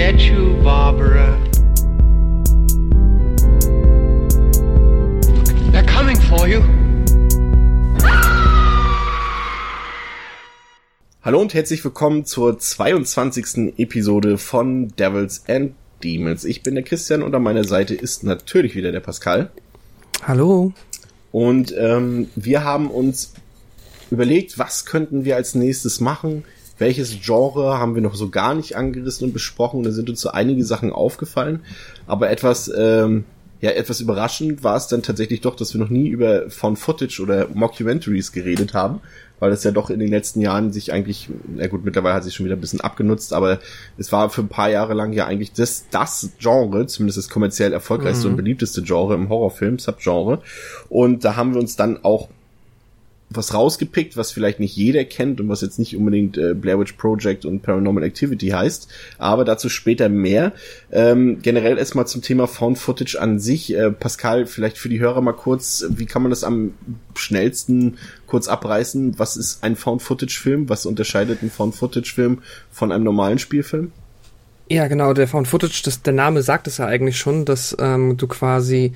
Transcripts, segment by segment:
get you, Barbara. They're coming for you. Hallo und herzlich willkommen zur 22. Episode von Devils and Demons. Ich bin der Christian und an meiner Seite ist natürlich wieder der Pascal. Hallo. Und ähm, wir haben uns überlegt, was könnten wir als nächstes machen? Welches Genre haben wir noch so gar nicht angerissen und besprochen? Da sind uns so einige Sachen aufgefallen. Aber etwas, ähm, ja, etwas überraschend war es dann tatsächlich doch, dass wir noch nie über Found Footage oder Mockumentaries geredet haben, weil das ja doch in den letzten Jahren sich eigentlich, na gut, mittlerweile hat sich schon wieder ein bisschen abgenutzt, aber es war für ein paar Jahre lang ja eigentlich das, das Genre, zumindest das kommerziell erfolgreichste mhm. und beliebteste Genre im Horrorfilm, Subgenre. Und da haben wir uns dann auch was rausgepickt, was vielleicht nicht jeder kennt und was jetzt nicht unbedingt äh, Blair Witch Project und Paranormal Activity heißt, aber dazu später mehr. Ähm, generell erstmal zum Thema Found Footage an sich. Äh, Pascal, vielleicht für die Hörer mal kurz, wie kann man das am schnellsten kurz abreißen? Was ist ein Found Footage Film? Was unterscheidet ein Found Footage Film von einem normalen Spielfilm? Ja, genau, der Found Footage, das, der Name sagt es ja eigentlich schon, dass ähm, du quasi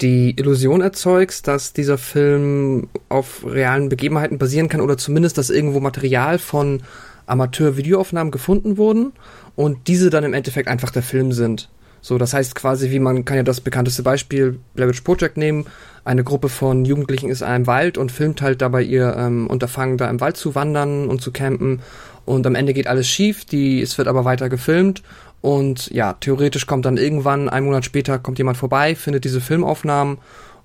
die Illusion erzeugst, dass dieser Film auf realen Begebenheiten basieren kann oder zumindest, dass irgendwo Material von Amateur-Videoaufnahmen gefunden wurden und diese dann im Endeffekt einfach der Film sind. So, das heißt quasi, wie man kann ja das bekannteste Beispiel Blair Witch Project nehmen. Eine Gruppe von Jugendlichen ist in einem Wald und filmt halt dabei ihr ähm, Unterfangen, da im Wald zu wandern und zu campen. Und am Ende geht alles schief, die, es wird aber weiter gefilmt und ja, theoretisch kommt dann irgendwann, ein Monat später, kommt jemand vorbei, findet diese Filmaufnahmen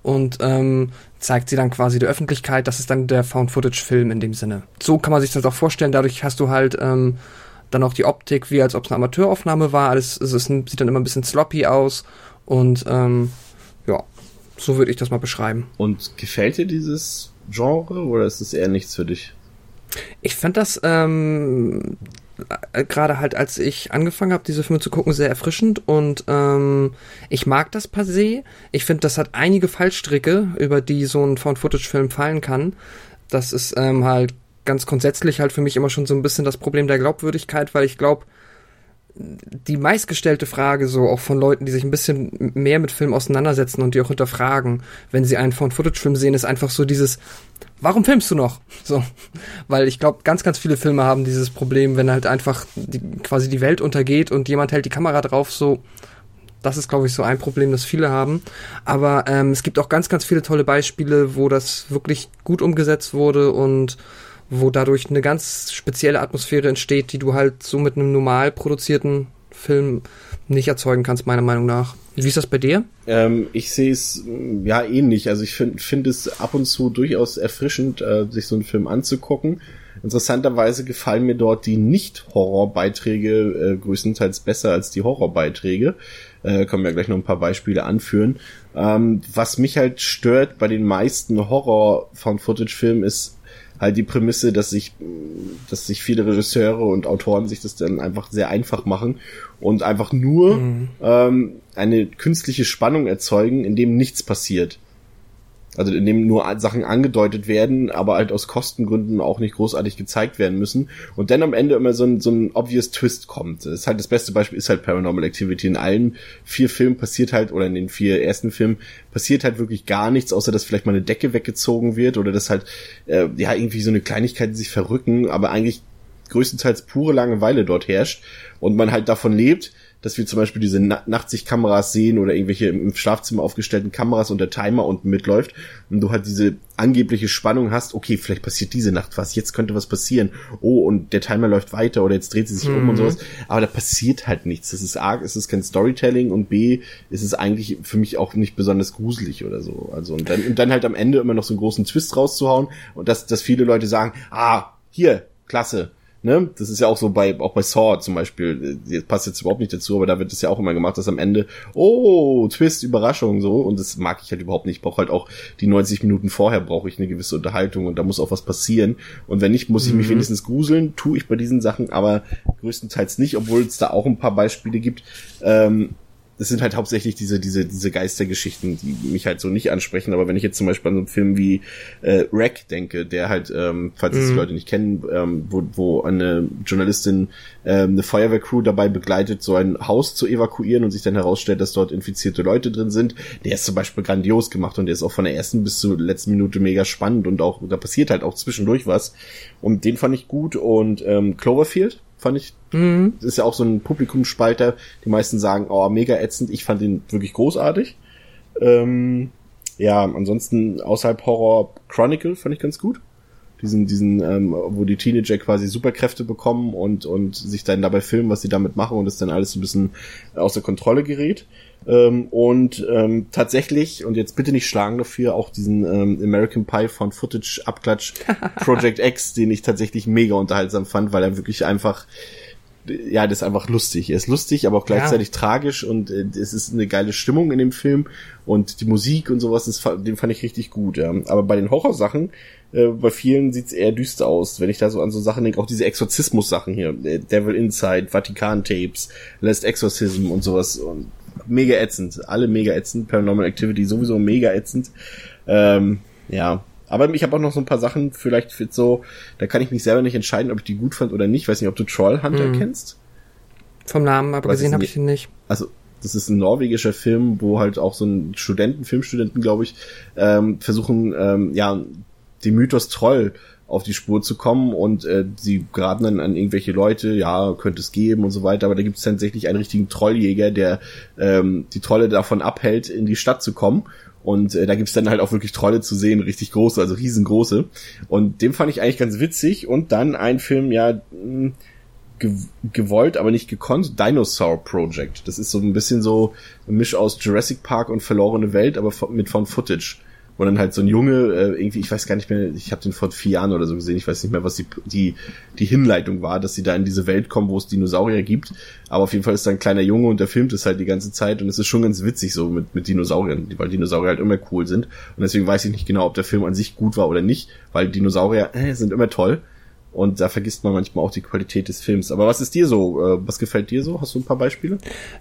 und ähm, zeigt sie dann quasi der Öffentlichkeit. Das ist dann der Found-Footage-Film in dem Sinne. So kann man sich das auch vorstellen. Dadurch hast du halt ähm, dann auch die Optik, wie als ob es eine Amateuraufnahme war. Alles es ist sieht dann immer ein bisschen sloppy aus und ähm, ja, so würde ich das mal beschreiben. Und gefällt dir dieses Genre oder ist es eher nichts für dich? Ich fand das ähm, äh, gerade halt, als ich angefangen habe, diese Filme zu gucken, sehr erfrischend und ähm, ich mag das per se. Ich finde, das hat einige Fallstricke, über die so ein Found-Footage-Film fallen kann. Das ist ähm, halt ganz grundsätzlich halt für mich immer schon so ein bisschen das Problem der Glaubwürdigkeit, weil ich glaube, die meistgestellte Frage so auch von Leuten, die sich ein bisschen mehr mit Filmen auseinandersetzen und die auch hinterfragen, wenn sie einen Found-Footage-Film sehen, ist einfach so dieses, warum filmst du noch? So, weil ich glaube, ganz, ganz viele Filme haben dieses Problem, wenn halt einfach die, quasi die Welt untergeht und jemand hält die Kamera drauf, so, das ist, glaube ich, so ein Problem, das viele haben. Aber ähm, es gibt auch ganz, ganz viele tolle Beispiele, wo das wirklich gut umgesetzt wurde und wo dadurch eine ganz spezielle Atmosphäre entsteht, die du halt so mit einem normal produzierten Film nicht erzeugen kannst, meiner Meinung nach. Wie ist das bei dir? Ähm, ich sehe es mm, ja ähnlich. Also ich finde find es ab und zu durchaus erfrischend, äh, sich so einen Film anzugucken. Interessanterweise gefallen mir dort die Nicht-Horror-Beiträge äh, größtenteils besser als die Horror-Beiträge. Äh, können wir gleich noch ein paar Beispiele anführen. Ähm, was mich halt stört bei den meisten Horror-Found-Footage-Filmen ist halt die Prämisse, dass sich, dass sich viele Regisseure und Autoren sich das dann einfach sehr einfach machen und einfach nur mhm. ähm, eine künstliche Spannung erzeugen, in dem nichts passiert. Also in dem nur Sachen angedeutet werden, aber halt aus Kostengründen auch nicht großartig gezeigt werden müssen. Und dann am Ende immer so ein, so ein obvious Twist kommt. Das ist halt das beste Beispiel, ist halt Paranormal Activity. In allen vier Filmen passiert halt, oder in den vier ersten Filmen passiert halt wirklich gar nichts, außer dass vielleicht mal eine Decke weggezogen wird oder dass halt, äh, ja, irgendwie so eine Kleinigkeit, sich verrücken, aber eigentlich größtenteils pure Langeweile dort herrscht und man halt davon lebt, dass wir zum Beispiel diese Na Nachtsichtkameras sehen oder irgendwelche im Schlafzimmer aufgestellten Kameras und der Timer unten mitläuft und du halt diese angebliche Spannung hast, okay, vielleicht passiert diese Nacht was, jetzt könnte was passieren, oh, und der Timer läuft weiter oder jetzt dreht sie sich mhm. um und mhm. sowas, aber da passiert halt nichts. Das ist A, es ist kein Storytelling und B, ist es eigentlich für mich auch nicht besonders gruselig oder so. Also und dann, und dann halt am Ende immer noch so einen großen Twist rauszuhauen und dass, dass viele Leute sagen, ah, hier, klasse, ne, das ist ja auch so bei, auch bei Saw zum Beispiel, das passt jetzt überhaupt nicht dazu, aber da wird es ja auch immer gemacht, dass am Ende, oh, Twist, Überraschung, so, und das mag ich halt überhaupt nicht. Ich brauche halt auch die 90 Minuten vorher brauche ich eine gewisse Unterhaltung und da muss auch was passieren. Und wenn nicht, muss ich mich mhm. wenigstens gruseln, tue ich bei diesen Sachen, aber größtenteils nicht, obwohl es da auch ein paar Beispiele gibt, ähm, das sind halt hauptsächlich diese, diese, diese Geistergeschichten, die mich halt so nicht ansprechen. Aber wenn ich jetzt zum Beispiel an so einen Film wie äh, Wreck denke, der halt, ähm, falls es die Mhm. Leute nicht kennen, ähm, wo, wo eine Journalistin ähm, eine Feuerwehrcrew dabei begleitet, so ein Haus zu evakuieren und sich dann herausstellt, dass dort infizierte Leute drin sind, der ist zum Beispiel grandios gemacht und der ist auch von der ersten bis zur letzten Minute mega spannend und auch, da passiert halt auch zwischendurch was. Und den fand ich gut und ähm, Cloverfield fand ich Mhm. das ist ja auch so ein Publikumsspalter. Die meisten sagen, oh, mega ätzend. Ich fand den wirklich großartig. Ähm, ja, ansonsten außerhalb Horror Chronicle fand ich ganz gut. Diesen, diesen, ähm, wo die Teenager quasi Superkräfte bekommen und, und sich dann dabei filmen, was sie damit machen und es dann alles so ein bisschen außer Kontrolle gerät. Ähm, und ähm, tatsächlich, und jetzt bitte nicht schlagen dafür, auch diesen ähm, American Pie von Footage Abklatsch Project X, den ich tatsächlich mega unterhaltsam fand, weil er wirklich einfach ja, das ist einfach lustig. Er ist lustig, aber auch gleichzeitig Ja. tragisch und äh, es ist eine geile Stimmung in dem Film und die Musik und sowas, das, den fand ich richtig gut. Ja. Aber bei den Horrorsachen, äh, bei vielen sieht's eher düster aus. Wenn ich da so an so Sachen denke, auch diese Exorzismus-Sachen hier, äh, Devil Inside, Vatikan-Tapes, Last Exorcism und sowas, und mega ätzend. Alle mega ätzend. Paranormal Activity sowieso mega ätzend. Ähm, ja, aber ich habe auch noch so ein paar Sachen, vielleicht für so, da kann ich mich selber nicht entscheiden, ob ich die gut fand oder nicht. weiß nicht, ob du Trollhunter Mhm. kennst. Vom Namen, aber Was gesehen ist habe ich ihn nicht. Also, das ist ein norwegischer Film, wo halt auch so ein Studenten, Filmstudenten, glaube ich, ähm, versuchen, ähm, ja, dem Mythos Troll auf die Spur zu kommen und äh, sie geraten dann an irgendwelche Leute, ja, könnte es geben und so weiter, aber da gibt es tatsächlich einen richtigen Trolljäger, der ähm, die Trolle davon abhält, in die Stadt zu kommen. Und äh, da gibt's dann halt auch wirklich Trolle zu sehen, richtig große, also riesengroße. Und den fand ich eigentlich ganz witzig. Und dann ein Film, ja, ge gewollt, aber nicht gekonnt, Dinosaur Project. Das ist so ein bisschen so ein Misch aus Jurassic Park und Verlorene Welt, aber mit von Footage. Wo dann halt so ein Junge, äh, irgendwie, ich weiß gar nicht mehr, ich habe den vor vier Jahren oder so gesehen, ich weiß nicht mehr, was die, die, die Hinleitung war, dass sie da in diese Welt kommen, wo es Dinosaurier gibt. Aber auf jeden Fall ist da ein kleiner Junge und der filmt es halt die ganze Zeit und es ist schon ganz witzig so mit, mit Dinosauriern, weil Dinosaurier halt immer cool sind. Und deswegen weiß ich nicht genau, ob der Film an sich gut war oder nicht, weil Dinosaurier äh, sind immer toll. Und da vergisst man manchmal auch die Qualität des Films. Aber was ist dir so? Äh, was gefällt dir so? Hast du ein paar Beispiele?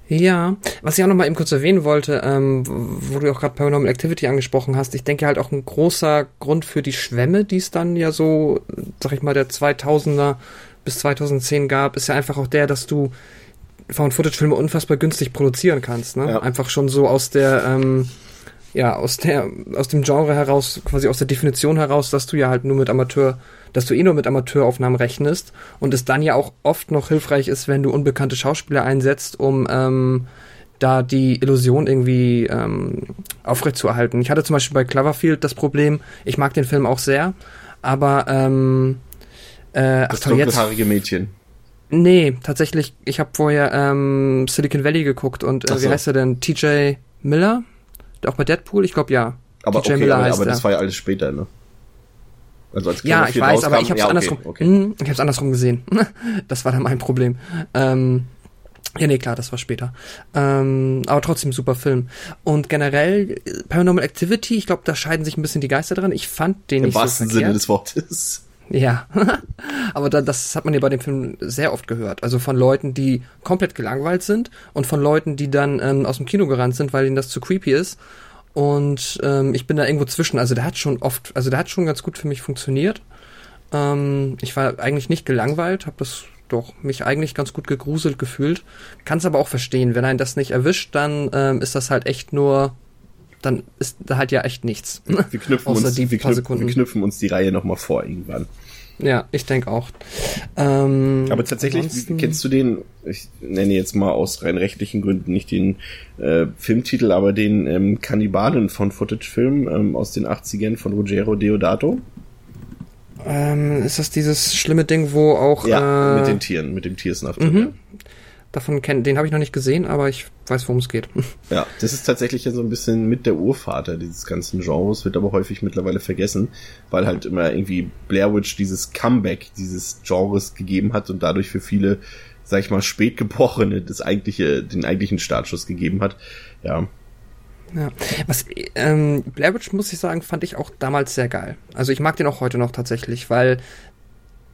Ja, was ich auch noch mal eben kurz erwähnen wollte, ähm, wo du auch gerade Paranormal Activity angesprochen hast, ich denke halt auch ein großer Grund für die Schwämme, die es dann ja so, sag ich mal, der 2000er bis 2010 gab, ist ja einfach auch der, dass du Found-Footage-Filme unfassbar günstig produzieren kannst, ne? Ja. Einfach schon so aus der, ähm, ja, aus der, aus dem Genre heraus, quasi aus der Definition heraus, dass du ja halt nur mit Amateur, dass du eh nur mit Amateuraufnahmen rechnest und es dann ja auch oft noch hilfreich ist, wenn du unbekannte Schauspieler einsetzt, um ähm, da die Illusion irgendwie ähm, aufrechtzuerhalten. Ich hatte zum Beispiel bei Cloverfield das Problem, ich mag den Film auch sehr, aber ähm, äh, ach Das jetzt dunkelhaarige Mädchen. Nee, tatsächlich, ich habe vorher ähm, Silicon Valley geguckt und äh, Ach wie so. heißt er denn? TJ Miller? Auch bei Deadpool? Ich glaube ja. Aber TJ okay, Miller aber, heißt aber das war ja alles später, ne? Also als Ja, ich weiß, aber ich habe es ja, okay, andersrum. Okay. Ich habe es andersrum gesehen. das war dann mein Problem. Ähm, ja, nee, klar, das war später. Ähm, aber trotzdem super Film. Und generell äh, Paranormal Activity, ich glaube, da scheiden sich ein bisschen die Geister dran. Ich fand den Im nicht wahrsten so verkehrt. Sinne des Wortes. Ja, aber da, das hat man ja bei dem Film sehr oft gehört. Also von Leuten, die komplett gelangweilt sind und von Leuten, die dann ähm, aus dem Kino gerannt sind, weil ihnen das zu creepy ist. Und ähm, ich bin da irgendwo zwischen. Also der hat schon oft, also der hat schon ganz gut für mich funktioniert. Ähm, ich war eigentlich nicht gelangweilt, habe das doch mich eigentlich ganz gut gegruselt gefühlt. Kann es aber auch verstehen, wenn einen das nicht erwischt, dann ähm, ist das halt echt nur, dann ist da halt ja echt nichts. Wir knüpfen, Außer uns, die wir, paar knüpfen, Sekunden. wir knüpfen uns die Reihe nochmal vor irgendwann. Ja, ich denke auch. Ähm, Aber tatsächlich, ansonsten- kennst du den, ich nenne jetzt mal aus rein rechtlichen Gründen nicht den äh, Filmtitel, aber den ähm, Kannibalen von Footage-Film ähm, aus den 80ern von Ruggero Deodato? Ähm, ist das dieses schlimme Ding, wo auch Ja, äh, mit den Tieren, mit dem Tiersnuff drin. mhm. Davon kennt, den habe ich noch nicht gesehen, aber ich weiß, worum es geht. Ja, das ist tatsächlich ja so ein bisschen mit der Urvater dieses ganzen Genres, wird aber häufig mittlerweile vergessen, weil halt immer irgendwie Blair Witch dieses Comeback dieses Genres gegeben hat und dadurch für viele, sag ich mal, Spätgeborene das eigentliche, den eigentlichen Startschuss gegeben hat. Ja, Ja. Was ähm, Blair Witch muss ich sagen, fand ich auch damals sehr geil. Also ich mag den auch heute noch tatsächlich, weil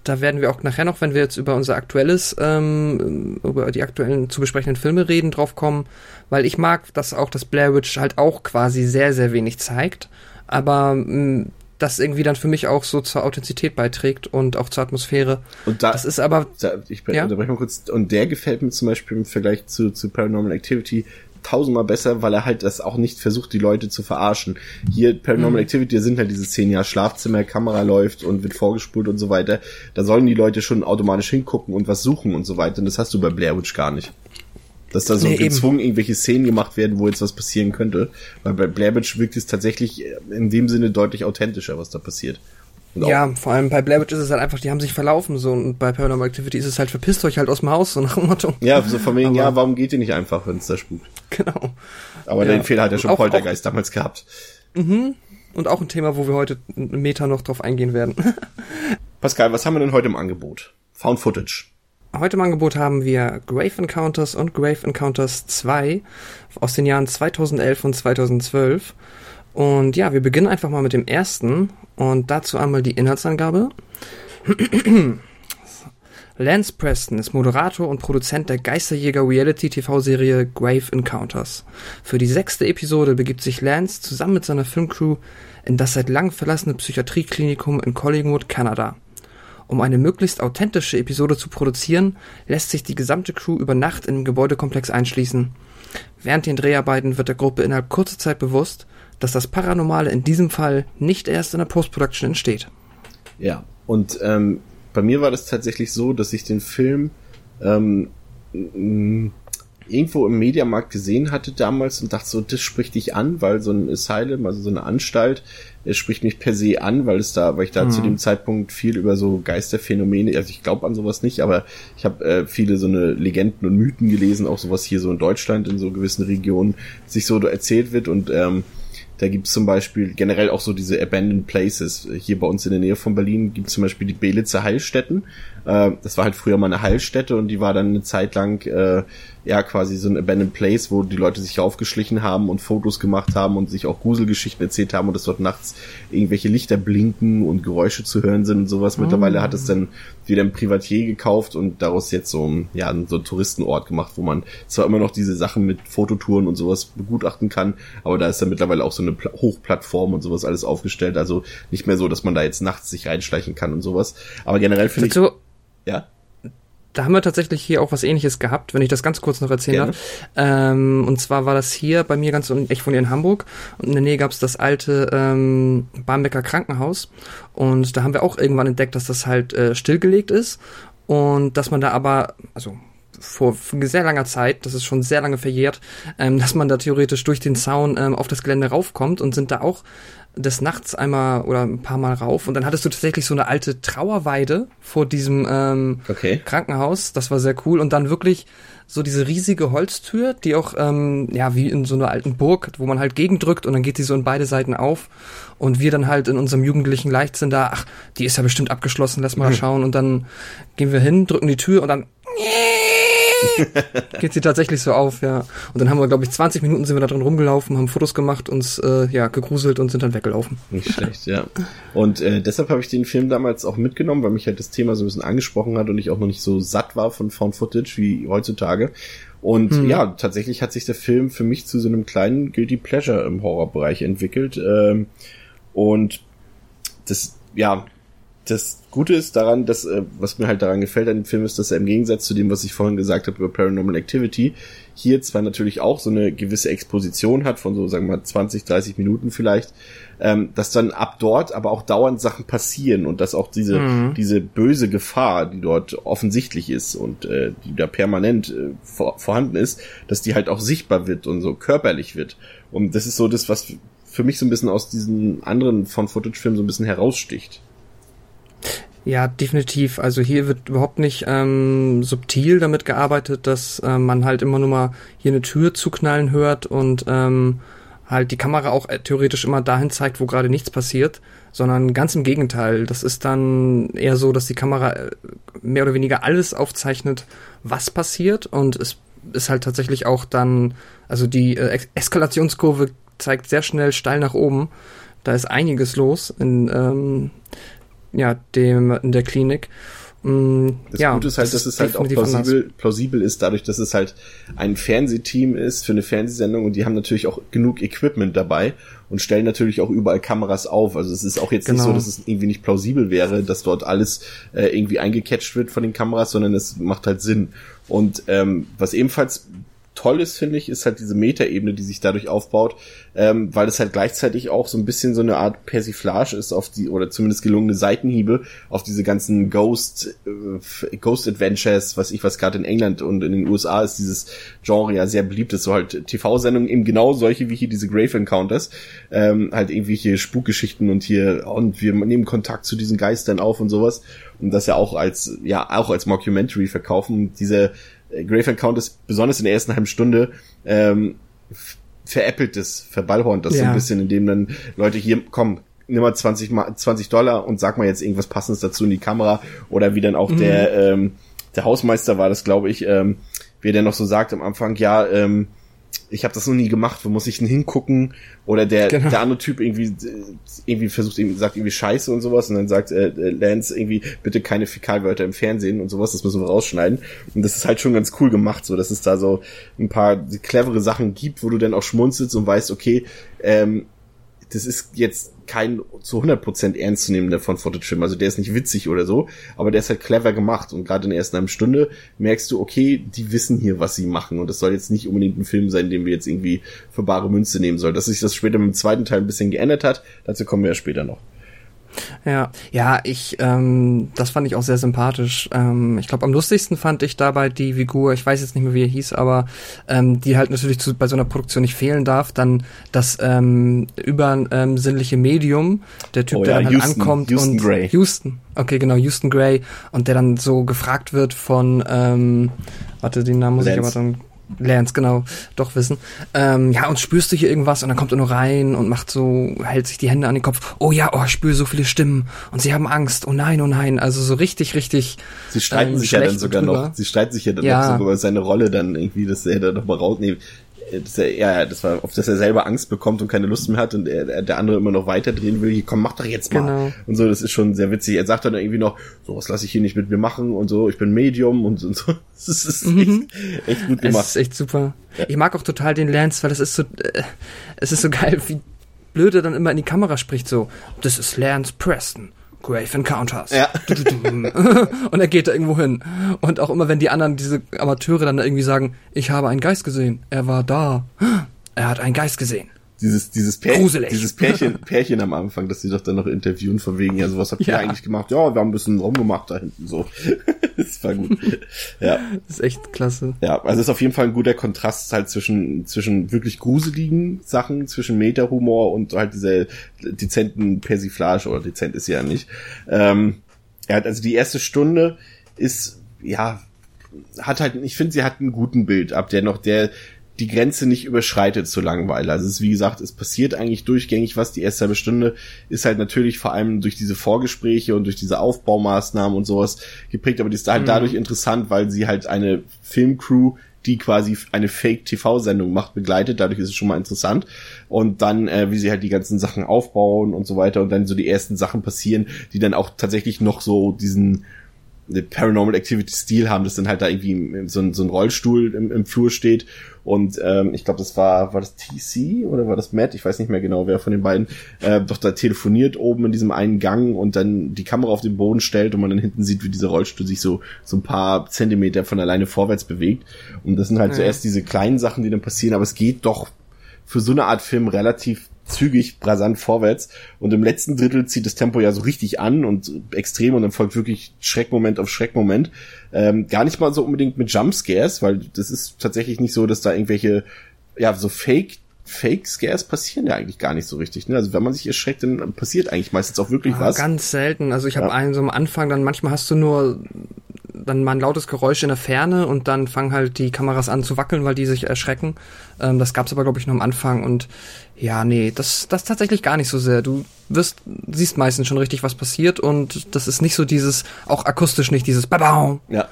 da werden wir auch nachher noch, wenn wir jetzt über unser aktuelles, ähm, über die aktuellen zu besprechenden Filme reden, drauf kommen, weil ich mag, dass auch das Blair Witch halt auch quasi sehr, sehr wenig zeigt, aber mh, mm, das irgendwie dann für mich auch so zur Authentizität beiträgt und auch zur Atmosphäre. Und da, das ist aber, da, ich ja? unterbreche mal kurz, und der gefällt mir zum Beispiel im Vergleich zu, zu Paranormal Activity tausendmal besser, weil er halt das auch nicht versucht, die Leute zu verarschen. Hier Paranormal mhm. Activity sind halt diese Szenen, ja, Schlafzimmer, Kamera läuft und wird vorgespult und so weiter. Da sollen die Leute schon automatisch hingucken und was suchen und so weiter. Und das hast du bei Blair Witch gar nicht. Dass da so nee, gezwungen eben. irgendwelche Szenen gemacht werden, wo jetzt was passieren könnte. Weil bei Blair Witch wirkt es tatsächlich in dem Sinne deutlich authentischer, was da passiert. Ja, vor allem bei Blair Witch ist es halt einfach, die haben sich verlaufen so und bei Paranormal Activity ist es halt, verpisst euch halt aus dem Haus, so nach dem Motto. Ja, so von wegen, ja, warum geht ihr nicht einfach, wenn es da spukt? Genau. Aber ja. den Fehler hat ja schon auch, Poltergeist auch, damals gehabt. Mhm. Und auch ein Thema, wo wir heute einen Meter noch drauf eingehen werden. Pascal, was haben wir denn heute im Angebot? Found Footage. Heute im Angebot haben wir Grave Encounters und Grave Encounters 2 aus den Jahren 2011 und 2012. Und ja, wir beginnen einfach mal mit dem ersten und dazu einmal die Inhaltsangabe. Lance Preston ist Moderator und Produzent der Geisterjäger-Reality-TV-Serie Grave Encounters. Für die sechste Episode begibt sich Lance zusammen mit seiner Filmcrew in das seit langem verlassene Psychiatrieklinikum in Collingwood, Kanada. Um eine möglichst authentische Episode zu produzieren, lässt sich die gesamte Crew über Nacht in den Gebäudekomplex einschließen. Während den Dreharbeiten wird der Gruppe innerhalb kurzer Zeit bewusst, dass das Paranormale in diesem Fall nicht erst in der Post-Production entsteht. Ja, und ähm, bei mir war das tatsächlich so, dass ich den Film ähm, irgendwo im Mediamarkt gesehen hatte damals und dachte so, das spricht dich an, weil so ein Asylum, also so eine Anstalt, es spricht mich per se an, weil es da, weil ich da mhm. zu dem Zeitpunkt viel über so Geisterphänomene, also ich glaube an sowas nicht, aber ich habe äh, viele so eine Legenden und Mythen gelesen, auch sowas hier so in Deutschland in so gewissen Regionen sich so erzählt wird und ähm, da gibt's zum Beispiel generell auch so diese Abandoned Places. Hier bei uns in der Nähe von Berlin gibt's zum Beispiel die Belitzer Heilstätten. Äh, das war halt früher mal eine Heilstätte und die war dann eine Zeit lang äh, ja quasi so ein Abandoned Place, wo die Leute sich raufgeschlichen haben und Fotos gemacht haben und sich auch Gruselgeschichten erzählt haben und dass dort nachts irgendwelche Lichter blinken und Geräusche zu hören sind und sowas. Mittlerweile hat es dann wieder ein Privatier gekauft und daraus jetzt so ein, ja, so ein Touristenort gemacht, wo man zwar immer noch diese Sachen mit Fototouren und sowas begutachten kann, aber da ist dann mittlerweile auch so eine Hochplattform und sowas alles aufgestellt. Also nicht mehr so, dass man da jetzt nachts sich reinschleichen kann und sowas. Aber generell finde ich. Ja da haben wir tatsächlich hier auch was ähnliches gehabt, wenn ich das ganz kurz noch erzählen darf. Ähm, und zwar war das hier bei mir ganz, ich wohne hier in Hamburg. Und in der Nähe gab es das alte ähm, Barmbecker Krankenhaus. Und da haben wir auch irgendwann entdeckt, dass das halt äh, stillgelegt ist. Und dass man da aber, also vor sehr langer Zeit, das ist schon sehr lange verjährt, ähm, dass man da theoretisch durch den Zaun ähm, auf das Gelände raufkommt und sind da auch des Nachts einmal oder ein paar Mal rauf und dann hattest du tatsächlich so eine alte Trauerweide vor diesem ähm, okay. Krankenhaus. Das war sehr cool und dann wirklich so diese riesige Holztür, die auch ähm, ja wie in so einer alten Burg, wo man halt gegendrückt und dann geht die so in beide Seiten auf und wir dann halt in unserem jugendlichen Leichtsinn da, ach, die ist ja bestimmt abgeschlossen, lass mal mhm. schauen und dann gehen wir hin, drücken die Tür und dann geht sie tatsächlich so auf, ja. Und dann haben wir, glaube ich, 20 Minuten sind wir da drin rumgelaufen, haben Fotos gemacht, uns äh, ja gegruselt und sind dann weggelaufen. Nicht schlecht, ja. Und äh, deshalb habe ich den Film damals auch mitgenommen, weil mich halt das Thema so ein bisschen angesprochen hat und ich auch noch nicht so satt war von Found Footage wie heutzutage. Und hm. ja, tatsächlich hat sich der Film für mich zu so einem kleinen Guilty Pleasure im Horrorbereich entwickelt. Ähm, und das, ja, das Gute ist daran, dass, äh, was mir halt daran gefällt an dem Film ist, dass er im Gegensatz zu dem, was ich vorhin gesagt habe über Paranormal Activity, hier zwar natürlich auch so eine gewisse Exposition hat von so, sagen wir mal, 20, 30 Minuten vielleicht, ähm, dass dann ab dort aber auch dauernd Sachen passieren und dass auch diese, mhm. diese böse Gefahr, die dort offensichtlich ist und äh, die da permanent äh, vor, vorhanden ist, dass die halt auch sichtbar wird und so körperlich wird. Und das ist so das, was für mich so ein bisschen aus diesen anderen von Footage-Filmen so ein bisschen heraussticht. Ja, definitiv. Also hier wird überhaupt nicht ähm, subtil damit gearbeitet, dass äh, man halt immer nur mal hier eine Tür zuknallen hört und ähm, halt die Kamera auch äh, theoretisch immer dahin zeigt, wo gerade nichts passiert, sondern ganz im Gegenteil. Das ist dann eher so, dass die Kamera äh, mehr oder weniger alles aufzeichnet, was passiert und es ist halt tatsächlich auch dann, also die äh, Eskalationskurve zeigt sehr schnell steil nach oben. Da ist einiges los in, ähm, ja, dem, in der Klinik. Mm, Das ja, Gute ist halt, das dass es halt auch plausibel, plausibel ist, dadurch, dass es halt ein Fernsehteam ist für eine Fernsehsendung und die haben natürlich auch genug Equipment dabei und stellen natürlich auch überall Kameras auf. Also es ist auch jetzt nicht Genau. so, dass es irgendwie nicht plausibel wäre, dass dort alles äh, irgendwie eingecatcht wird von den Kameras, sondern es macht halt Sinn. Und ähm, was ebenfalls toll ist, finde ich, ist halt diese Metaebene, die sich dadurch aufbaut, ähm, weil es halt gleichzeitig auch so ein bisschen so eine Art Persiflage ist auf die, oder zumindest gelungene Seitenhiebe auf diese ganzen Ghost, äh, Ghost Adventures, was ich, was gerade in England und in den USA ist dieses Genre ja sehr beliebt ist, so halt TV-Sendungen eben genau solche wie hier diese Grave Encounters, ähm, halt irgendwelche Spukgeschichten und hier, und wir nehmen Kontakt zu diesen Geistern auf und sowas und das ja auch als, ja, auch als Mockumentary verkaufen. Diese äh, Grave Encounters, besonders in der ersten halben Stunde, ähm, veräppelt es, verballhornt das so Ja. ein bisschen, indem dann Leute hier, komm, nimm mal 20, mal 20 Dollar und sag mal jetzt irgendwas Passendes dazu in die Kamera oder wie dann auch der, ähm, der Hausmeister war das, glaube ich, ähm, wie der noch so sagt am Anfang, ja, ähm, ich habe das noch nie gemacht, wo muss ich denn hingucken? Oder der, Genau. der andere Typ irgendwie, irgendwie versucht, irgendwie, sagt irgendwie Scheiße und sowas und dann sagt äh, äh, Lance irgendwie, bitte keine Fäkalwörter im Fernsehen und sowas, das müssen wir rausschneiden. Und das ist halt schon ganz cool gemacht, so dass es da so ein paar clevere Sachen gibt, wo du dann auch schmunzelst und weißt, okay, ähm, das ist jetzt kein zu 100% ernstzunehmender von Footage-Film. Also der ist nicht witzig oder so, aber der ist halt clever gemacht. Und gerade in der ersten halben Stunde merkst du, okay, die wissen hier, was sie machen. Und das soll jetzt nicht unbedingt ein Film sein, den wir jetzt irgendwie für bare Münze nehmen sollen. Dass sich das später mit dem zweiten Teil ein bisschen geändert hat, dazu kommen wir ja später noch. Ja, ja, ich, ähm, das fand ich auch sehr sympathisch. Ähm, ich glaube, am lustigsten fand ich dabei die Figur, ich weiß jetzt nicht mehr, wie er hieß, aber ähm, die halt natürlich zu, bei so einer Produktion nicht fehlen darf, dann das ähm, übersinnliche Medium, der Typ, Oh der ja, dann halt Houston, ankommt Houston und Gray. Houston, okay, genau, Houston Gray und der dann so gefragt wird von, ähm, warte, den Namen muss ich Lance. aber dann Lance, genau, doch wissen. Ähm, ja, und spürst du hier irgendwas? Und dann kommt er nur rein und macht so, hält sich die Hände an den Kopf. Oh ja, oh, ich spüre so viele Stimmen. Und sie haben Angst. Oh nein, oh nein. Also so richtig, richtig. Sie streiten ähm, sich ja dann sogar drüber. noch, sie streiten sich ja dann Ja. noch sogar über seine Rolle dann irgendwie, dass er da noch mal raus, nee, dass er, ja, das war, auf dass er selber Angst bekommt und keine Lust mehr hat und er, der andere immer noch weiterdrehen will, hier, komm, mach doch jetzt mal. Genau. Und so, das ist schon sehr witzig. Er sagt dann irgendwie noch, so, was lasse ich hier nicht mit mir machen und so, ich bin Medium und, und so. Das ist echt, echt gut gemacht. ist echt super. Ich mag auch total den Lance, weil das ist so, äh, es ist so geil, wie blöd er dann immer in die Kamera spricht, so, das ist Lance Preston. Grave Encounters. Ja. Und er geht da irgendwo hin. Und auch immer, wenn die anderen, diese Amateure dann irgendwie sagen, ich habe einen Geist gesehen. Er war da. Er hat einen Geist gesehen. Dieses, dieses Pärchen, Gruselig. dieses Pärchen, Pärchen am Anfang, dass sie doch dann noch interviewen von wegen, ja, so was habt ihr Ja. eigentlich gemacht? Ja, wir haben ein bisschen rumgemacht da hinten, so. das war gut. Ja. Das ist echt klasse. Ja, also ist auf jeden Fall ein guter Kontrast halt zwischen, zwischen wirklich gruseligen Sachen, zwischen Meta-Humor und halt dieser dezenten Persiflage, oder dezent ist sie ja nicht. Ähm, er hat also die erste Stunde ist, ja, hat halt, ich finde, sie hat einen guten Bild ab, der noch der die Grenze nicht überschreitet zur Langeweile. Also es ist, wie gesagt, es passiert eigentlich durchgängig was. Die erste halbe Stunde ist halt natürlich vor allem durch diese Vorgespräche und durch diese Aufbaumaßnahmen und sowas geprägt, aber die ist halt dadurch interessant, weil sie halt eine Filmcrew die quasi eine Fake-TV-Sendung macht, begleitet. Dadurch ist es schon mal interessant. Und dann, äh, wie sie halt die ganzen Sachen aufbauen und so weiter und dann so die ersten Sachen passieren, die dann auch tatsächlich noch so diesen Paranormal Activity Stil haben, dass dann halt da irgendwie so ein, so ein Rollstuhl im, im Flur steht und ähm, ich glaube, das war war das TC oder war das Matt? Ich weiß nicht mehr genau, wer von den beiden äh, doch da telefoniert oben in diesem einen Gang und dann die Kamera auf den Boden stellt und man dann hinten sieht, wie dieser Rollstuhl sich so so ein paar Zentimeter von alleine vorwärts bewegt und das sind halt Ja. zuerst diese kleinen Sachen, die dann passieren, aber es geht doch für so eine Art Film relativ zügig, brasant vorwärts. Und im letzten Drittel zieht das Tempo ja so richtig an und extrem und dann folgt wirklich Schreckmoment auf Schreckmoment. Ähm, gar nicht mal so unbedingt mit Jumpscares, weil das ist tatsächlich nicht so, dass da irgendwelche, ja, so Fake Fake Scares passieren ja eigentlich gar nicht so richtig. Ne? Also wenn man sich erschreckt, dann passiert eigentlich meistens auch wirklich Ah, was. Ganz selten. Also ich habe Ja. einen so am Anfang, dann manchmal hast du nur dann mal ein lautes Geräusch in der Ferne und dann fangen halt die Kameras an zu wackeln, weil die sich erschrecken. Ähm, das gab's aber, glaube ich, nur am Anfang und ja, nee, das, das tatsächlich gar nicht so sehr. Du wirst, siehst meistens schon richtig, was passiert und das ist nicht so dieses, auch akustisch nicht dieses Babau. Ja.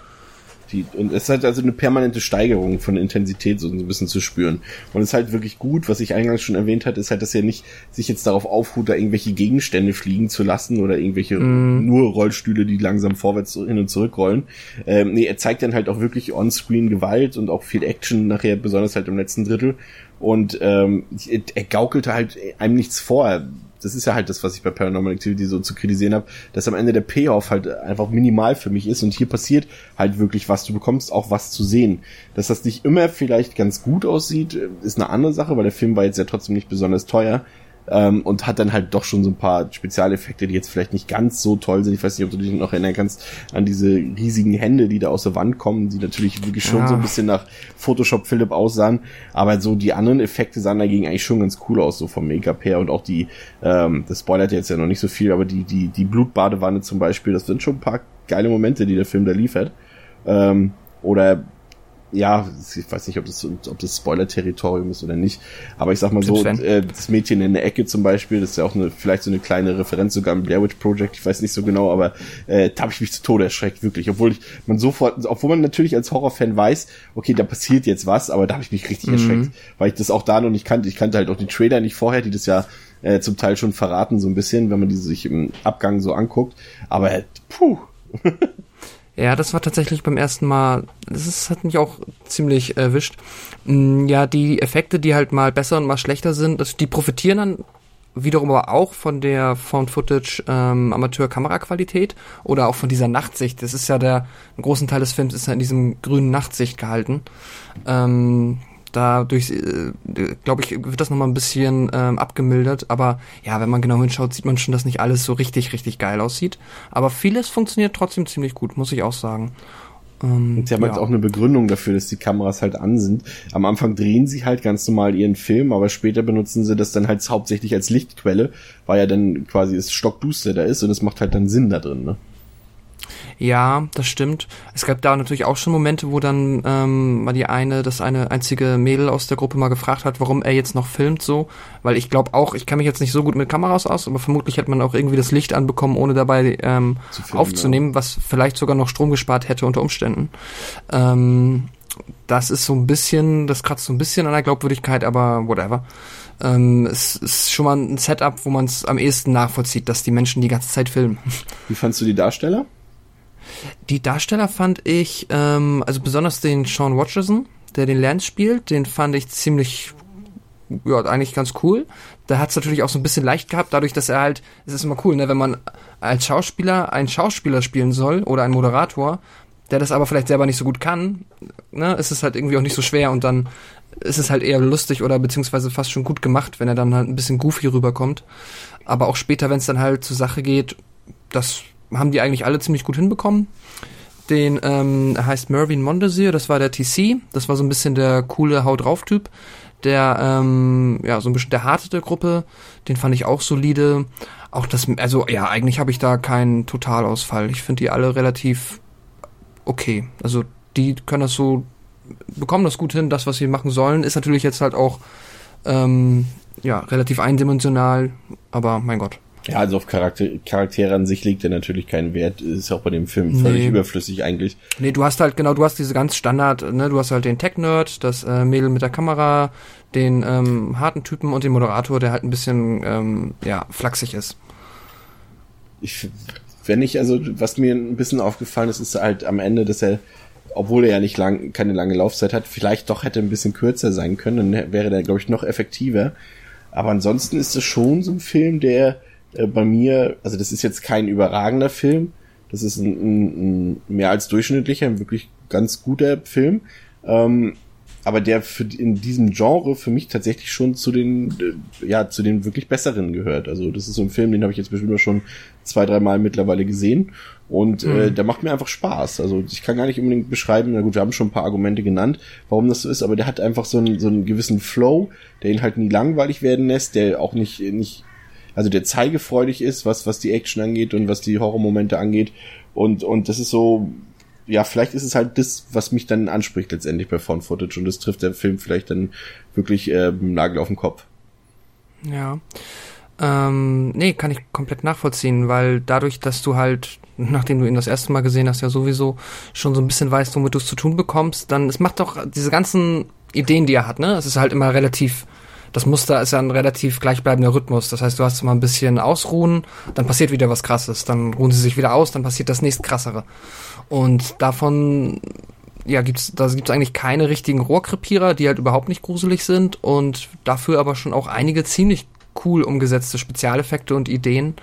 Die, und es halt also eine permanente Steigerung von Intensität so ein bisschen zu spüren. Und es ist halt wirklich gut, was ich eingangs schon erwähnt hatte, ist halt, dass er nicht sich jetzt darauf aufruht, da irgendwelche Gegenstände fliegen zu lassen oder irgendwelche mm. nur Rollstühle, die langsam vorwärts hin und zurück rollen. Ähm, nee, er zeigt dann halt auch wirklich on-screen Gewalt und auch viel Action nachher, besonders halt im letzten Drittel. Und ähm, er gaukelte halt einem nichts vor das ist ja halt das, was ich bei Paranormal Activity so zu kritisieren habe, dass am Ende der Payoff halt einfach minimal für mich ist und hier passiert halt wirklich was. Du bekommst auch was zu sehen. Dass das nicht immer vielleicht ganz gut aussieht, ist eine andere Sache, weil der Film war jetzt ja trotzdem nicht besonders teuer ähm, und hat dann halt doch schon so ein paar Spezialeffekte, die jetzt vielleicht nicht ganz so toll sind. Ich weiß nicht, ob du dich noch erinnern kannst an diese riesigen Hände, die da aus der Wand kommen, die natürlich wirklich schon ja. so ein bisschen nach Photoshop Philipp aussahen. Aber so die anderen Effekte sahen dagegen eigentlich schon ganz cool aus, so vom Make-up her und auch die, ähm, das spoilert jetzt ja noch nicht so viel, aber die, die, die Blutbadewanne zum Beispiel, das sind schon ein paar geile Momente, die der Film da liefert. Ähm, oder ja, ich weiß nicht, ob das, ob das Spoiler-Territorium ist oder nicht, aber ich sag mal so, äh, das Mädchen in der Ecke zum Beispiel, das ist ja auch eine, vielleicht so eine kleine Referenz sogar im Blair Witch Project, ich weiß nicht so genau, aber äh, da habe ich mich zu Tode erschreckt, wirklich, obwohl ich man sofort, obwohl man natürlich als Horrorfan weiß, okay, da passiert jetzt was, aber da habe ich mich richtig mhm. erschreckt, weil ich das auch da noch nicht kannte. Ich kannte halt auch die Trailer nicht vorher, die das ja äh, zum Teil schon verraten, so ein bisschen, wenn man die sich im Abgang so anguckt, aber äh, puh. Ja, das war tatsächlich beim ersten Mal, das ist, hat mich auch ziemlich erwischt. Mm, ja, die Effekte, die halt mal besser und mal schlechter sind, das, die profitieren dann wiederum aber auch von der Found Footage ähm, Amateur Kameraqualität oder auch von dieser Nachtsicht. Das ist ja der ein großen Teil des Films ist ja in diesem grünen Nachtsicht gehalten. Ähm, dadurch, äh, glaube ich, wird das nochmal ein bisschen ähm, abgemildert. Aber ja, wenn man genau hinschaut, sieht man schon, dass nicht alles so richtig, richtig geil aussieht. Aber vieles funktioniert trotzdem ziemlich gut, muss ich auch sagen. Ähm, und sie haben ja. halt auch eine Begründung dafür, dass die Kameras halt an sind. Am Anfang drehen sie halt ganz normal ihren Film, aber später benutzen sie das dann halt hauptsächlich als Lichtquelle, weil ja dann quasi es stockduster da ist und es macht halt dann Sinn da drin, ne? Ja, das stimmt. Es gab da natürlich auch schon Momente, wo dann ähm, mal die eine, das eine einzige Mädel aus der Gruppe mal gefragt hat, warum er jetzt noch filmt so. Weil ich glaube auch, ich kenne mich jetzt nicht so gut mit Kameras aus, aber vermutlich hätte man auch irgendwie das Licht anbekommen, ohne dabei ähm, filmen, aufzunehmen, ja. was vielleicht sogar noch Strom gespart hätte unter Umständen. Ähm, das ist so ein bisschen, das kratzt so ein bisschen an der Glaubwürdigkeit, aber whatever. Ähm, es ist schon mal ein Setup, wo man es am ehesten nachvollzieht, dass die Menschen die ganze Zeit filmen. Wie fandst du die Darsteller? Die Darsteller fand ich, ähm, also besonders den Sean Watcherson, der den Lance spielt, den fand ich ziemlich, ja, eigentlich ganz cool. Da hat es natürlich auch so ein bisschen leicht gehabt, dadurch, dass er halt, es ist immer cool, ne, wenn man als Schauspieler einen Schauspieler spielen soll oder einen Moderator, der das aber vielleicht selber nicht so gut kann, ne, ist es halt irgendwie auch nicht so schwer und dann ist es halt eher lustig oder beziehungsweise fast schon gut gemacht, wenn er dann halt ein bisschen goofy rüberkommt. Aber auch später, wenn es dann halt zur Sache geht, das haben die eigentlich alle ziemlich gut hinbekommen. Den ähm, heißt Mervyn Mondesir, das war der TC, das war so ein bisschen der coole Haut drauf Typ. Der ähm, ja so ein bisschen der harte der Gruppe, den fand ich auch solide. Auch das, also ja, eigentlich habe ich da keinen Totalausfall. Ich finde die alle relativ okay. Also die können das so, bekommen das gut hin. Das, was sie machen sollen, ist natürlich jetzt halt auch ähm, ja relativ eindimensional. Aber mein Gott. Ja, also auf Charakter Charaktere an sich legt er natürlich keinen Wert. Ist auch bei dem Film völlig nee. überflüssig eigentlich. Nee, du hast halt, genau, du hast diese ganz Standard, ne, du hast halt den Tech-Nerd, das äh, Mädel mit der Kamera, den ähm, harten Typen und den Moderator, der halt ein bisschen, ähm, ja, flachsig ist. Ich, wenn ich, also, was mir ein bisschen aufgefallen ist, ist halt am Ende, dass er, obwohl er ja nicht lang, keine lange Laufzeit hat, vielleicht doch hätte ein bisschen kürzer sein können, dann wäre der, glaube ich, noch effektiver. Aber ansonsten ist es schon so ein Film, der, äh, bei mir, also das ist jetzt kein überragender Film, das ist ein, ein, ein mehr als durchschnittlicher, ein wirklich ganz guter Film, ähm, aber der für, in diesem Genre für mich tatsächlich schon zu den, äh, ja, zu den wirklich besseren gehört. Also das ist so ein Film, den habe ich jetzt bestimmt schon zwei, drei Mal mittlerweile gesehen und äh, mhm. äh, der macht mir einfach Spaß. Also ich kann gar nicht unbedingt beschreiben, na gut, wir haben schon ein paar Argumente genannt, warum das so ist, aber der hat einfach so einen, so einen gewissen Flow, der ihn halt nie langweilig werden lässt, der auch nicht, nicht also der zeigefreudig ist, was, was die Action angeht und was die Horrormomente angeht. Und, und das ist so, ja, vielleicht ist es halt das, was mich dann anspricht letztendlich bei Found Footage und das trifft der Film vielleicht dann wirklich äh, Nagel auf den Kopf. Ja. Ähm, nee, kann ich komplett nachvollziehen, weil dadurch, dass du halt, nachdem du ihn das erste Mal gesehen hast, ja sowieso schon so ein bisschen weißt, womit du es zu tun bekommst, dann, es macht doch diese ganzen Ideen, die er hat, ne? Es ist halt immer relativ, das Muster ist ja ein relativ gleichbleibender Rhythmus. Das heißt, du hast mal ein bisschen ausruhen, dann passiert wieder was krasses, dann ruhen sie sich wieder aus, dann passiert das nächst krassere. Und davon ja, gibt's, da gibt's eigentlich keine richtigen Rohrkrepierer, die halt überhaupt nicht gruselig sind und dafür aber schon auch einige ziemlich cool umgesetzte Spezialeffekte und Ideen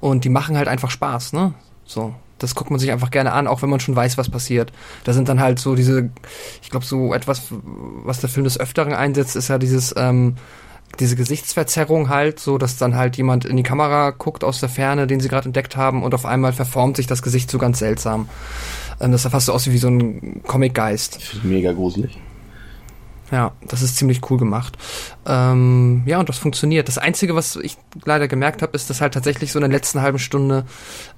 und die machen halt einfach Spaß, ne? So, das guckt man sich einfach gerne an, auch wenn man schon weiß, was passiert. Da sind dann halt so diese, ich glaube, so etwas, was der Film des Öfteren einsetzt, ist ja dieses, ähm, diese Gesichtsverzerrung halt, so dass dann halt jemand in die Kamera guckt aus der Ferne, den sie gerade entdeckt haben, und auf einmal verformt sich das Gesicht so ganz seltsam. Ähm, das sah fast so aus wie so ein Comic-Geist. Mega gruselig. Ja, das ist ziemlich cool gemacht. Ähm, ja, und das funktioniert. Das Einzige, was ich leider gemerkt habe, ist, dass halt tatsächlich so in der letzten halben Stunde,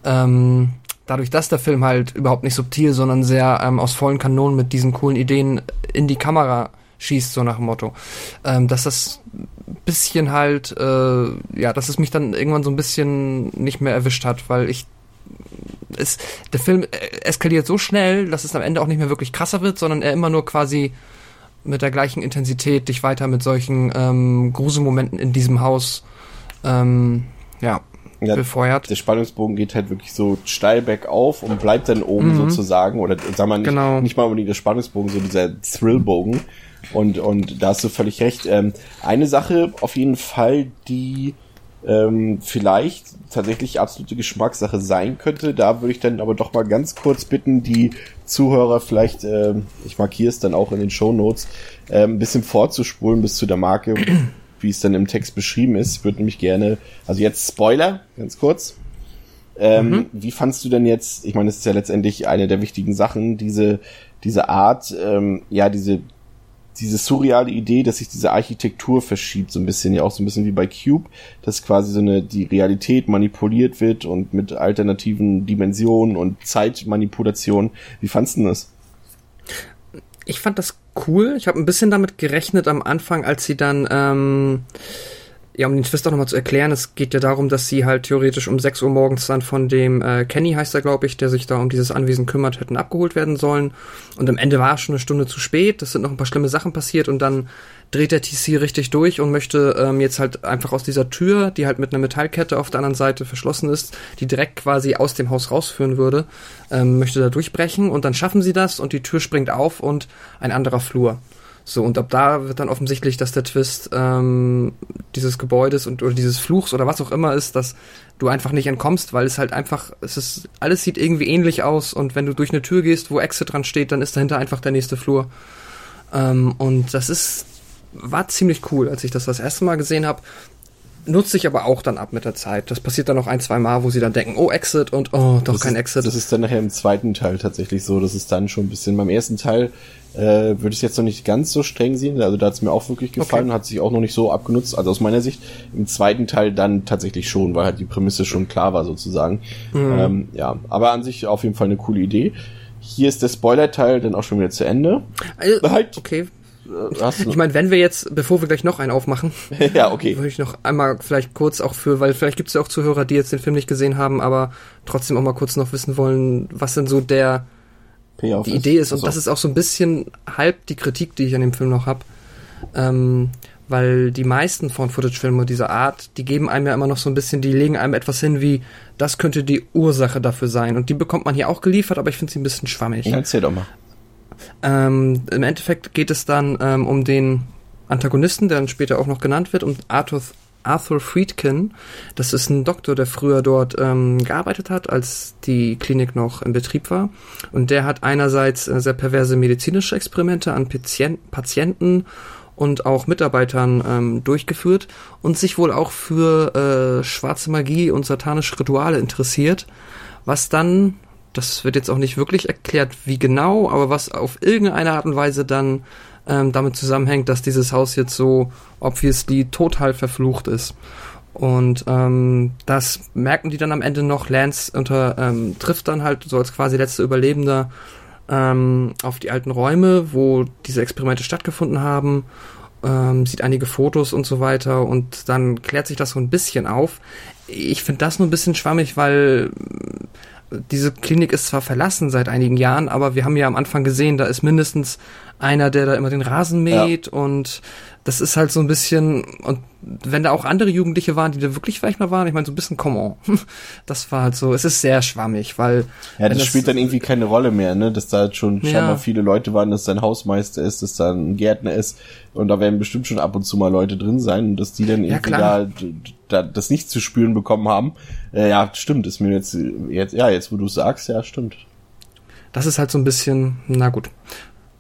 ähm, dadurch, dass der Film halt überhaupt nicht subtil, sondern sehr ähm, aus vollen Kanonen mit diesen coolen Ideen in die Kamera schießt, so nach dem Motto, ähm, dass das bisschen halt, äh, ja, dass es mich dann irgendwann so ein bisschen nicht mehr erwischt hat, weil ich es, der Film eskaliert so schnell, dass es am Ende auch nicht mehr wirklich krasser wird, sondern er immer nur quasi mit der gleichen Intensität dich weiter mit solchen ähm, Gruselmomenten in diesem Haus ähm, ja, ja, befeuert. Der Spannungsbogen geht halt wirklich so steil bergauf und bleibt dann oben mhm. sozusagen. Oder sagen wir nicht, genau. nicht mal unbedingt der Spannungsbogen, so dieser Thrillbogen. Und, und da hast du völlig recht. Ähm, eine Sache auf jeden Fall, die ähm, vielleicht tatsächlich absolute Geschmackssache sein könnte. Da würde ich dann aber doch mal ganz kurz bitten, die Zuhörer vielleicht, äh, ich markiere es dann auch in den Show Notes, äh, ein bisschen vorzuspulen bis zu der Marke, wie es dann im Text beschrieben ist. Ich würde nämlich gerne, also jetzt Spoiler, ganz kurz. Ähm, mhm. Wie fandst du denn jetzt, ich meine, das ist ja letztendlich eine der wichtigen Sachen, diese, diese Art, ähm, ja, diese diese surreale Idee, dass sich diese Architektur verschiebt, so ein bisschen, ja auch so ein bisschen wie bei Cube, dass quasi so eine, die Realität manipuliert wird und mit alternativen Dimensionen und Zeitmanipulation. Wie fandst du das? Ich fand das cool. Ich habe ein bisschen damit gerechnet am Anfang, als sie dann ähm, ja, um den Twist auch nochmal zu erklären, es geht ja darum, dass sie halt theoretisch um 6 Uhr morgens dann von dem äh, Kenny, heißt er, glaube ich, der sich da um dieses Anwesen kümmert, hätten abgeholt werden sollen. Und am Ende war es schon eine Stunde zu spät, es sind noch ein paar schlimme Sachen passiert und dann dreht der TC richtig durch und möchte ähm, jetzt halt einfach aus dieser Tür, die halt mit einer Metallkette auf der anderen Seite verschlossen ist, die direkt quasi aus dem Haus rausführen würde, ähm, möchte da durchbrechen und dann schaffen sie das und die Tür springt auf und ein anderer Flur. So, und ab da wird dann offensichtlich, dass der Twist ähm, dieses Gebäudes und oder dieses Fluchs oder was auch immer ist, dass du einfach nicht entkommst, weil es halt einfach, es ist, alles sieht irgendwie ähnlich aus und wenn du durch eine Tür gehst, wo Exit dran steht, dann ist dahinter einfach der nächste Flur. Ähm, und das ist, war ziemlich cool, als ich das das erste Mal gesehen habe. Nutzt sich aber auch dann ab mit der Zeit. Das passiert dann noch ein, zwei Mal, wo sie dann denken, oh, Exit und oh, doch das kein ist, Exit. Das ist dann nachher im zweiten Teil tatsächlich so. Das ist dann schon ein bisschen beim ersten Teil äh, würde ich jetzt noch nicht ganz so streng sehen. Also da hat es mir auch wirklich gefallen, okay. hat sich auch noch nicht so abgenutzt. Also aus meiner Sicht im zweiten Teil dann tatsächlich schon, weil halt die Prämisse schon klar war sozusagen. Mhm. Ähm, ja, aber an sich auf jeden Fall eine coole Idee. Hier ist der Spoiler-Teil dann auch schon wieder zu Ende. Also, halt. Okay. Äh, ich meine, wenn wir jetzt, bevor wir gleich noch einen aufmachen, ja, okay. würde ich noch einmal vielleicht kurz auch für, weil vielleicht gibt es ja auch Zuhörer, die jetzt den Film nicht gesehen haben, aber trotzdem auch mal kurz noch wissen wollen, was denn so der Payoff die Idee ist. Und das ist auch so ein bisschen halb die Kritik, die ich an dem Film noch habe. Ähm, weil die meisten Found-Footage-Filme dieser Art, die geben einem ja immer noch so ein bisschen, die legen einem etwas hin wie, das könnte die Ursache dafür sein. Und die bekommt man hier auch geliefert, aber ich finde sie ein bisschen schwammig. Ja, erzähl doch mal. Ähm, Im Endeffekt geht es dann ähm, um den Antagonisten, der dann später auch noch genannt wird, um Arthur Arthur Friedkin. Das ist ein Doktor, der früher dort ähm, gearbeitet hat, als die Klinik noch in Betrieb war. Und der hat einerseits äh, sehr perverse medizinische Experimente an Patient Patienten und auch Mitarbeitern ähm, durchgeführt und sich wohl auch für äh, schwarze Magie und satanische Rituale interessiert, was dann, das wird jetzt auch nicht wirklich erklärt, wie genau, aber was auf irgendeine Art und Weise dann ähm, damit zusammenhängt, dass dieses Haus jetzt so obviously total verflucht ist. Und ähm, das merken die dann am Ende noch. Lance unter, ähm, trifft dann halt so als quasi letzter Überlebender ähm, auf die alten Räume, wo diese Experimente stattgefunden haben ähm, sieht einige Fotos und so weiter und dann klärt sich das so ein bisschen auf. Ich finde das nur ein bisschen schwammig, weil diese Klinik ist zwar verlassen seit einigen Jahren, aber wir haben ja am Anfang gesehen, da ist mindestens einer, der da immer den Rasen mäht ja. und das ist halt so ein bisschen, und wenn da auch andere Jugendliche waren, die da wirklich vielleicht mal waren, ich meine, so ein bisschen come on. Das war halt so, es ist sehr schwammig, weil. Ja, das, das spielt dann irgendwie keine Rolle mehr, ne, dass da halt schon ja. scheinbar viele Leute waren, dass da ein Hausmeister ist, dass da ein Gärtner ist und da werden bestimmt schon ab und zu mal Leute drin sein und dass die dann irgendwie ja, da, da das nicht zu spüren bekommen haben. Äh, ja, stimmt, ist mir jetzt, jetzt, ja, jetzt wo du sagst, ja, stimmt. Das ist halt so ein bisschen, na gut.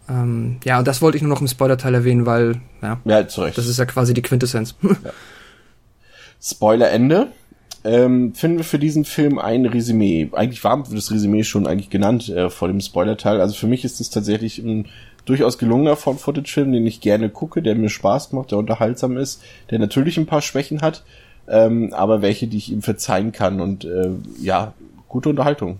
Ähm, ja, und das wollte ich nur noch im Spoiler-Teil erwähnen, weil, ja, ja zu Recht. das ist ja quasi die Quintessenz. ja. Spoiler-Ende. Ähm, finden wir für diesen Film ein Resümee. Eigentlich war das Resümee schon eigentlich genannt äh, vor dem Spoiler-Teil. Also für mich ist es tatsächlich ein durchaus gelungener Found-Footage-Film, den ich gerne gucke, der mir Spaß macht, der unterhaltsam ist, der natürlich ein paar Schwächen hat, ähm, aber welche, die ich ihm verzeihen kann und äh, ja, gute Unterhaltung.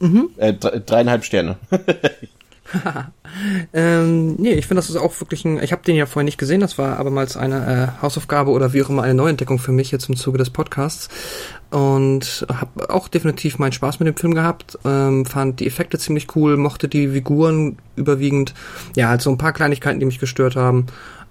Mhm. Äh, dreieinhalb Sterne. ähm, nee, ich finde, das ist auch wirklich ein. Ich habe den ja vorher nicht gesehen, das war abermals eine äh, Hausaufgabe oder wie auch immer eine Neuentdeckung für mich jetzt im Zuge des Podcasts. Und habe auch definitiv meinen Spaß mit dem Film gehabt. Ähm, fand die Effekte ziemlich cool, mochte die Figuren überwiegend. Ja, halt so ein paar Kleinigkeiten, die mich gestört haben.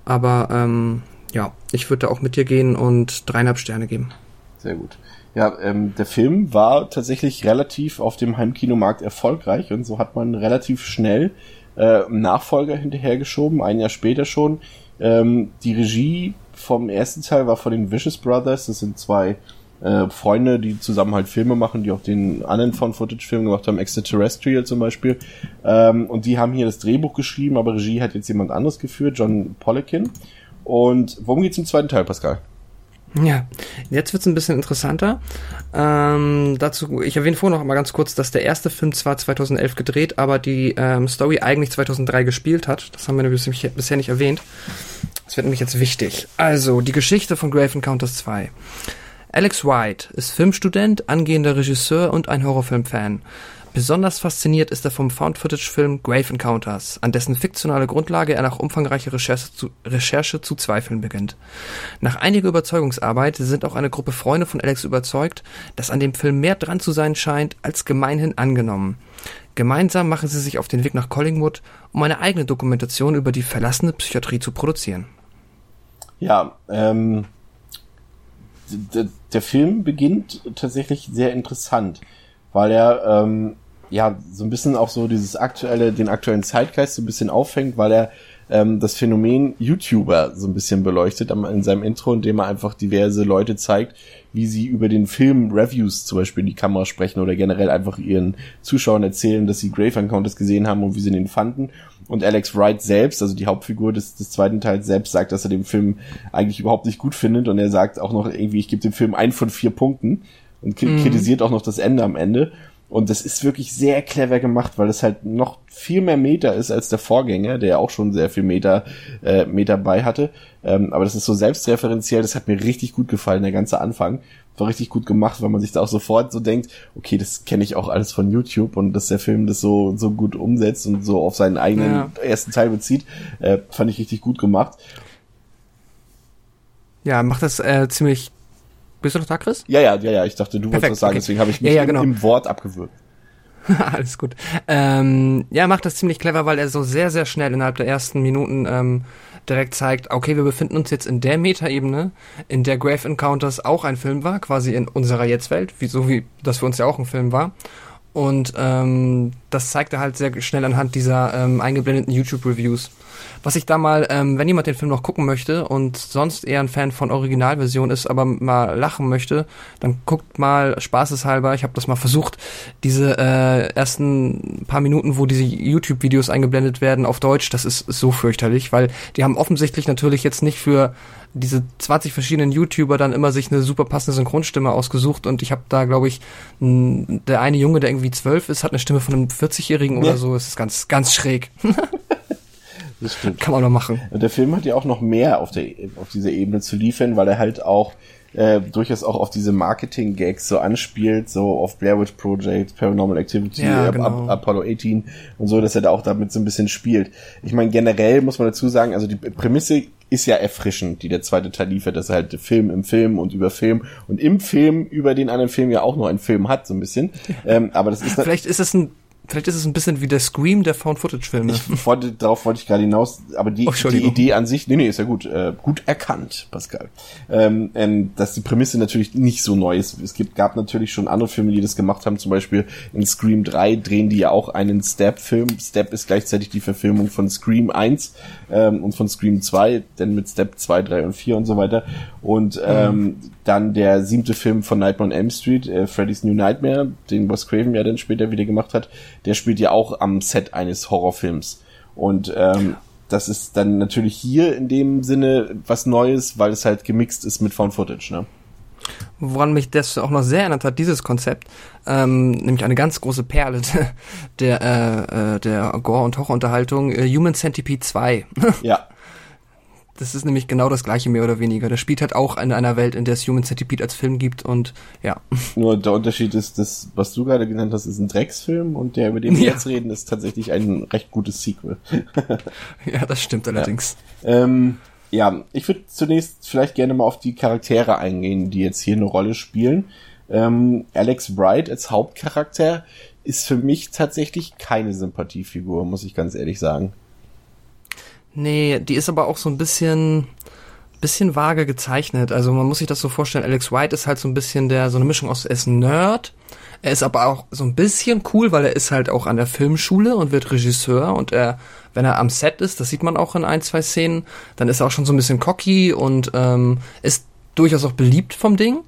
Aber ähm, ja, ich würde da auch mit dir gehen und dreieinhalb Sterne geben. Sehr gut. Ja, ähm, der Film war tatsächlich relativ auf dem Heimkinomarkt erfolgreich und so hat man relativ schnell äh, Nachfolger hinterhergeschoben, ein Jahr später schon. Ähm, die Regie vom ersten Teil war von den Vicious Brothers, das sind zwei äh, Freunde, die zusammen halt Filme machen, die auch den anderen Found-Footage-Film gemacht haben, Extraterrestrial zum Beispiel. Ähm, und die haben hier das Drehbuch geschrieben, aber Regie hat jetzt jemand anderes geführt, John Polikin. Und worum geht's im zweiten Teil, Pascal? Ja, jetzt wird's ein bisschen interessanter. Ähm, dazu, ich erwähne vorher noch mal ganz kurz, dass der erste Film zwar 2011 gedreht, aber die ähm, Story eigentlich 2003 gespielt hat. Das haben wir nämlich bisher nicht erwähnt. Das wird nämlich jetzt wichtig. Also, die Geschichte von Grave Encounters 2. Alex White ist Filmstudent, angehender Regisseur und ein Horrorfilmfan. Besonders fasziniert ist er vom Found-Footage-Film Grave Encounters, an dessen fiktionale Grundlage er nach umfangreicher Recherche zu, Recherche zu zweifeln beginnt. Nach einiger Überzeugungsarbeit sind auch eine Gruppe Freunde von Alex überzeugt, dass an dem Film mehr dran zu sein scheint als gemeinhin angenommen. Gemeinsam machen sie sich auf den Weg nach Collingwood, um eine eigene Dokumentation über die verlassene Psychiatrie zu produzieren. Ja, ähm, der Film beginnt tatsächlich sehr interessant, weil er ähm, ja, so ein bisschen auch so dieses aktuelle, den aktuellen Zeitgeist so ein bisschen auffängt, weil er ähm, das Phänomen YouTuber so ein bisschen beleuchtet in seinem Intro, indem er einfach diverse Leute zeigt, wie sie über den Film Reviews zum Beispiel in die Kamera sprechen oder generell einfach ihren Zuschauern erzählen, dass sie Grave Encounters gesehen haben und wie sie den fanden. Und Alex Wright selbst, also die Hauptfigur des, des zweiten Teils selbst, sagt, dass er den Film eigentlich überhaupt nicht gut findet und er sagt auch noch irgendwie, ich gebe dem Film ein von vier Punkten und mhm. kritisiert auch noch das Ende am Ende. Und das ist wirklich sehr clever gemacht, weil es halt noch viel mehr Meter ist als der Vorgänger, der auch schon sehr viel Meter, äh, Meter bei hatte. Ähm, aber das ist so selbstreferenziell, das hat mir richtig gut gefallen, der ganze Anfang. War richtig gut gemacht, weil man sich da auch sofort so denkt, okay, das kenne ich auch alles von YouTube und dass der Film das so, so gut umsetzt und so auf seinen eigenen ja. ersten Teil bezieht, äh, fand ich richtig gut gemacht. Ja, macht das äh, ziemlich bist du noch da, Chris? Ja, ja, ja, ja. Ich dachte, du Perfekt, wolltest was sagen, okay. deswegen habe ich mich ja, ja, genau. im, im Wort abgewürgt. Alles gut. Ähm, ja, er macht das ziemlich clever, weil er so sehr, sehr schnell innerhalb der ersten Minuten ähm, direkt zeigt, okay, wir befinden uns jetzt in der Metaebene, in der Grave Encounters auch ein Film war, quasi in unserer Jetztwelt, wie so wie das für uns ja auch ein Film war. Und ähm, das zeigt er halt sehr schnell anhand dieser ähm, eingeblendeten YouTube-Reviews. Was ich da mal, ähm, wenn jemand den Film noch gucken möchte und sonst eher ein Fan von Originalversion ist, aber mal lachen möchte, dann guckt mal spaßeshalber, ich habe das mal versucht, diese äh, ersten paar Minuten, wo diese YouTube-Videos eingeblendet werden auf Deutsch, das ist so fürchterlich, weil die haben offensichtlich natürlich jetzt nicht für diese 20 verschiedenen YouTuber dann immer sich eine super passende Synchronstimme ausgesucht und ich habe da, glaube ich, der eine Junge, der irgendwie zwölf ist, hat eine Stimme von einem 40-Jährigen ja. oder so. Es ist ganz, ganz schräg. Das stimmt. Kann man doch machen. Und der Film hat ja auch noch mehr auf, der, auf dieser Ebene zu liefern, weil er halt auch äh, durchaus auch auf diese Marketing-Gags so anspielt, so auf Blair Witch Project, Paranormal Activity, Ja, genau. Ap- Apollo 18 und so, dass er da auch damit so ein bisschen spielt. Ich meine, generell muss man dazu sagen, also die Prämisse ist ja erfrischend, die der zweite Teil liefert, dass er halt Film im Film und über Film und im Film über den anderen Film ja auch noch einen Film hat, so ein bisschen. Ähm, aber das ist Vielleicht ist es ein, vielleicht ist es ein bisschen wie der Scream der Found-Footage-Filme. ich wollte, darauf wollte ich gerade hinaus, aber die, Oh, die. Idee an sich, nee, nee, ist ja gut, äh, gut erkannt, Pascal. Ähm, ähm, dass die Prämisse natürlich nicht so neu ist. Es gibt, gab natürlich schon andere Filme, die das gemacht haben, zum Beispiel in Scream 3 drehen die ja auch einen Step-Film. Step ist gleichzeitig die Verfilmung von Scream 1 ähm, und von Scream 2, denn mit Step 2, 3 und 4 und so weiter. Und ähm, dann der siebte Film von Nightmare on Elm Street, äh, Freddy's New Nightmare, den Wes Craven ja dann später wieder gemacht hat, der spielt ja auch am Set eines Horrorfilms. Und ähm, das ist dann natürlich hier in dem Sinne was Neues, weil es halt gemixt ist mit Found Footage, ne? Woran mich das auch noch sehr erinnert hat, dieses Konzept, ähm, nämlich eine ganz große Perle der, äh, äh, der Gore- und Horrorunterhaltung, äh, Human Centipede 2. Ja. Das ist nämlich genau das gleiche, mehr oder weniger. Der spielt halt auch in einer Welt, in der es Human Centipede als Film gibt und ja. Nur der Unterschied ist, das, was du gerade genannt hast, ist ein Drecksfilm und der, über den wir Ja. jetzt reden, ist tatsächlich ein recht gutes Sequel. Ja, das stimmt allerdings. Ähm, ja, ich würde zunächst vielleicht gerne mal auf die Charaktere eingehen, die jetzt hier eine Rolle spielen. Ähm, Alex Wright als Hauptcharakter ist für mich tatsächlich keine Sympathiefigur, muss ich ganz ehrlich sagen. Nee, die ist aber auch so ein bisschen, bisschen vage gezeichnet. Also man muss sich das so vorstellen, Alex White ist halt so ein bisschen der, so eine Mischung aus, er ist ein Nerd, er ist aber auch so ein bisschen cool, weil er ist halt auch an der Filmschule und wird Regisseur und er, wenn er am Set ist, das sieht man auch in ein, zwei Szenen, dann ist er auch schon so ein bisschen cocky und ähm, ist durchaus auch beliebt vom Ding.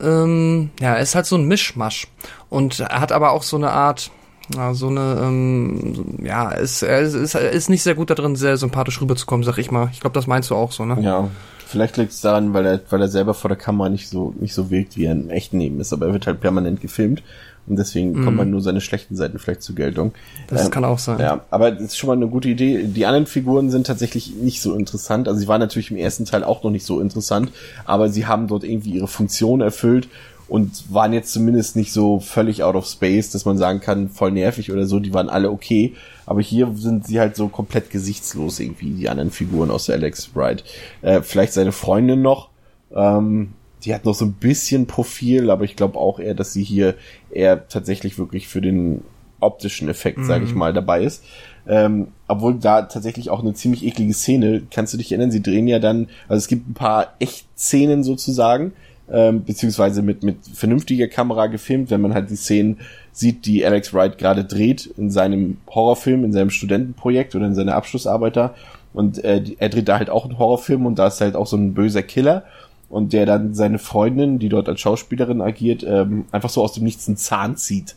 Ähm, ja, er ist halt so ein Mischmasch. Und er hat aber auch so eine Art, ja, so eine, ähm, ja, ist, er ist, ist, ist nicht sehr gut darin, sehr sympathisch rüberzukommen, sag ich mal. Ich glaube, das meinst du auch so, ne? Ja, vielleicht liegt es daran, weil er, weil er selber vor der Kamera nicht so, nicht so wirkt, wie er im echten Leben ist, aber er wird halt permanent gefilmt und deswegen kommen halt nur seine schlechten Seiten vielleicht zur Geltung. Das Ähm, kann auch sein. Ja, aber das ist schon mal eine gute Idee. Die anderen Figuren sind tatsächlich nicht so interessant. Also sie waren natürlich im ersten Teil auch noch nicht so interessant, aber sie haben dort irgendwie ihre Funktion erfüllt und waren jetzt zumindest nicht so völlig out of space, dass man sagen kann, voll nervig oder so. Die waren alle okay. Aber hier sind sie halt so komplett gesichtslos irgendwie, die anderen Figuren aus Alex Wright. Äh, vielleicht seine Freundin noch. Ähm, die hat noch so ein bisschen Profil, aber ich glaube auch eher, dass sie hier eher tatsächlich wirklich für den optischen Effekt, sage ich mal, dabei ist. Ähm, obwohl da tatsächlich auch eine ziemlich eklige Szene, kannst du dich erinnern, sie drehen ja dann, also es gibt ein paar Echt-Szenen sozusagen, ähm, beziehungsweise mit, mit vernünftiger Kamera gefilmt, wenn man halt die Szenen sieht, die Alex Wright gerade dreht in seinem Horrorfilm, in seinem Studentenprojekt oder in seiner Abschlussarbeit da. Und äh, er dreht da halt auch einen Horrorfilm und da ist halt auch so ein böser Killer und der dann seine Freundin, die dort als Schauspielerin agiert, ähm, einfach so aus dem Nichts einen Zahn zieht.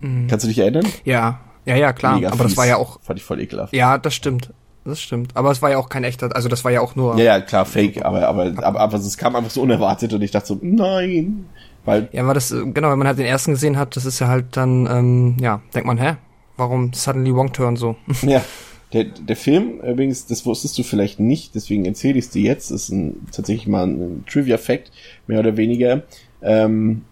Kannst du dich erinnern? Ja, ja, ja, klar. Mega aber das fies. war ja auch, Fand ich voll ekelhaft. ja, das stimmt. Das stimmt. Aber es war ja auch kein echter, also das war ja auch nur, Ja, ja, klar, fake, aber, aber, aber, aber es kam einfach so unerwartet und ich dachte so, nein. Weil, Ja, aber das, äh, genau, wenn man halt den ersten gesehen hat, das ist ja halt dann, ähm, ja, denkt man, hä? Warum suddenly Wrong Turn so? ja, der, der Film, übrigens, das wusstest du vielleicht nicht, deswegen erzähle ich es dir jetzt, ist ein, tatsächlich mal ein Trivia-Fact, mehr oder weniger. Ähm,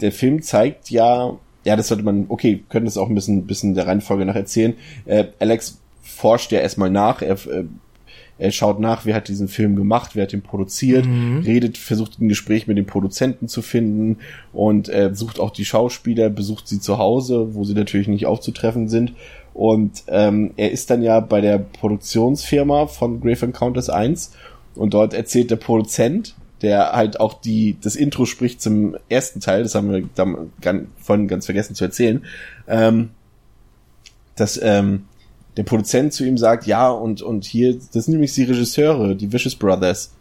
der Film zeigt ja, ja, das sollte man, okay, können das auch ein bisschen, bisschen der Reihenfolge nach erzählen. Äh, Alex forscht ja erstmal nach, er, äh, er schaut nach, wer hat diesen Film gemacht, wer hat ihn produziert, redet, versucht ein Gespräch mit dem Produzenten zu finden und äh, sucht auch die Schauspieler, besucht sie zu Hause, wo sie natürlich nicht aufzutreffen sind. Und ähm, er ist dann ja bei der Produktionsfirma von Grave Encounters 1 und dort erzählt der Produzent, der halt auch die das Intro spricht zum ersten Teil, das haben wir dann ganz, vorhin ganz vergessen zu erzählen, ähm, dass ähm, der Produzent zu ihm sagt, ja, und, und hier, das sind nämlich die Regisseure, die Vicious Brothers.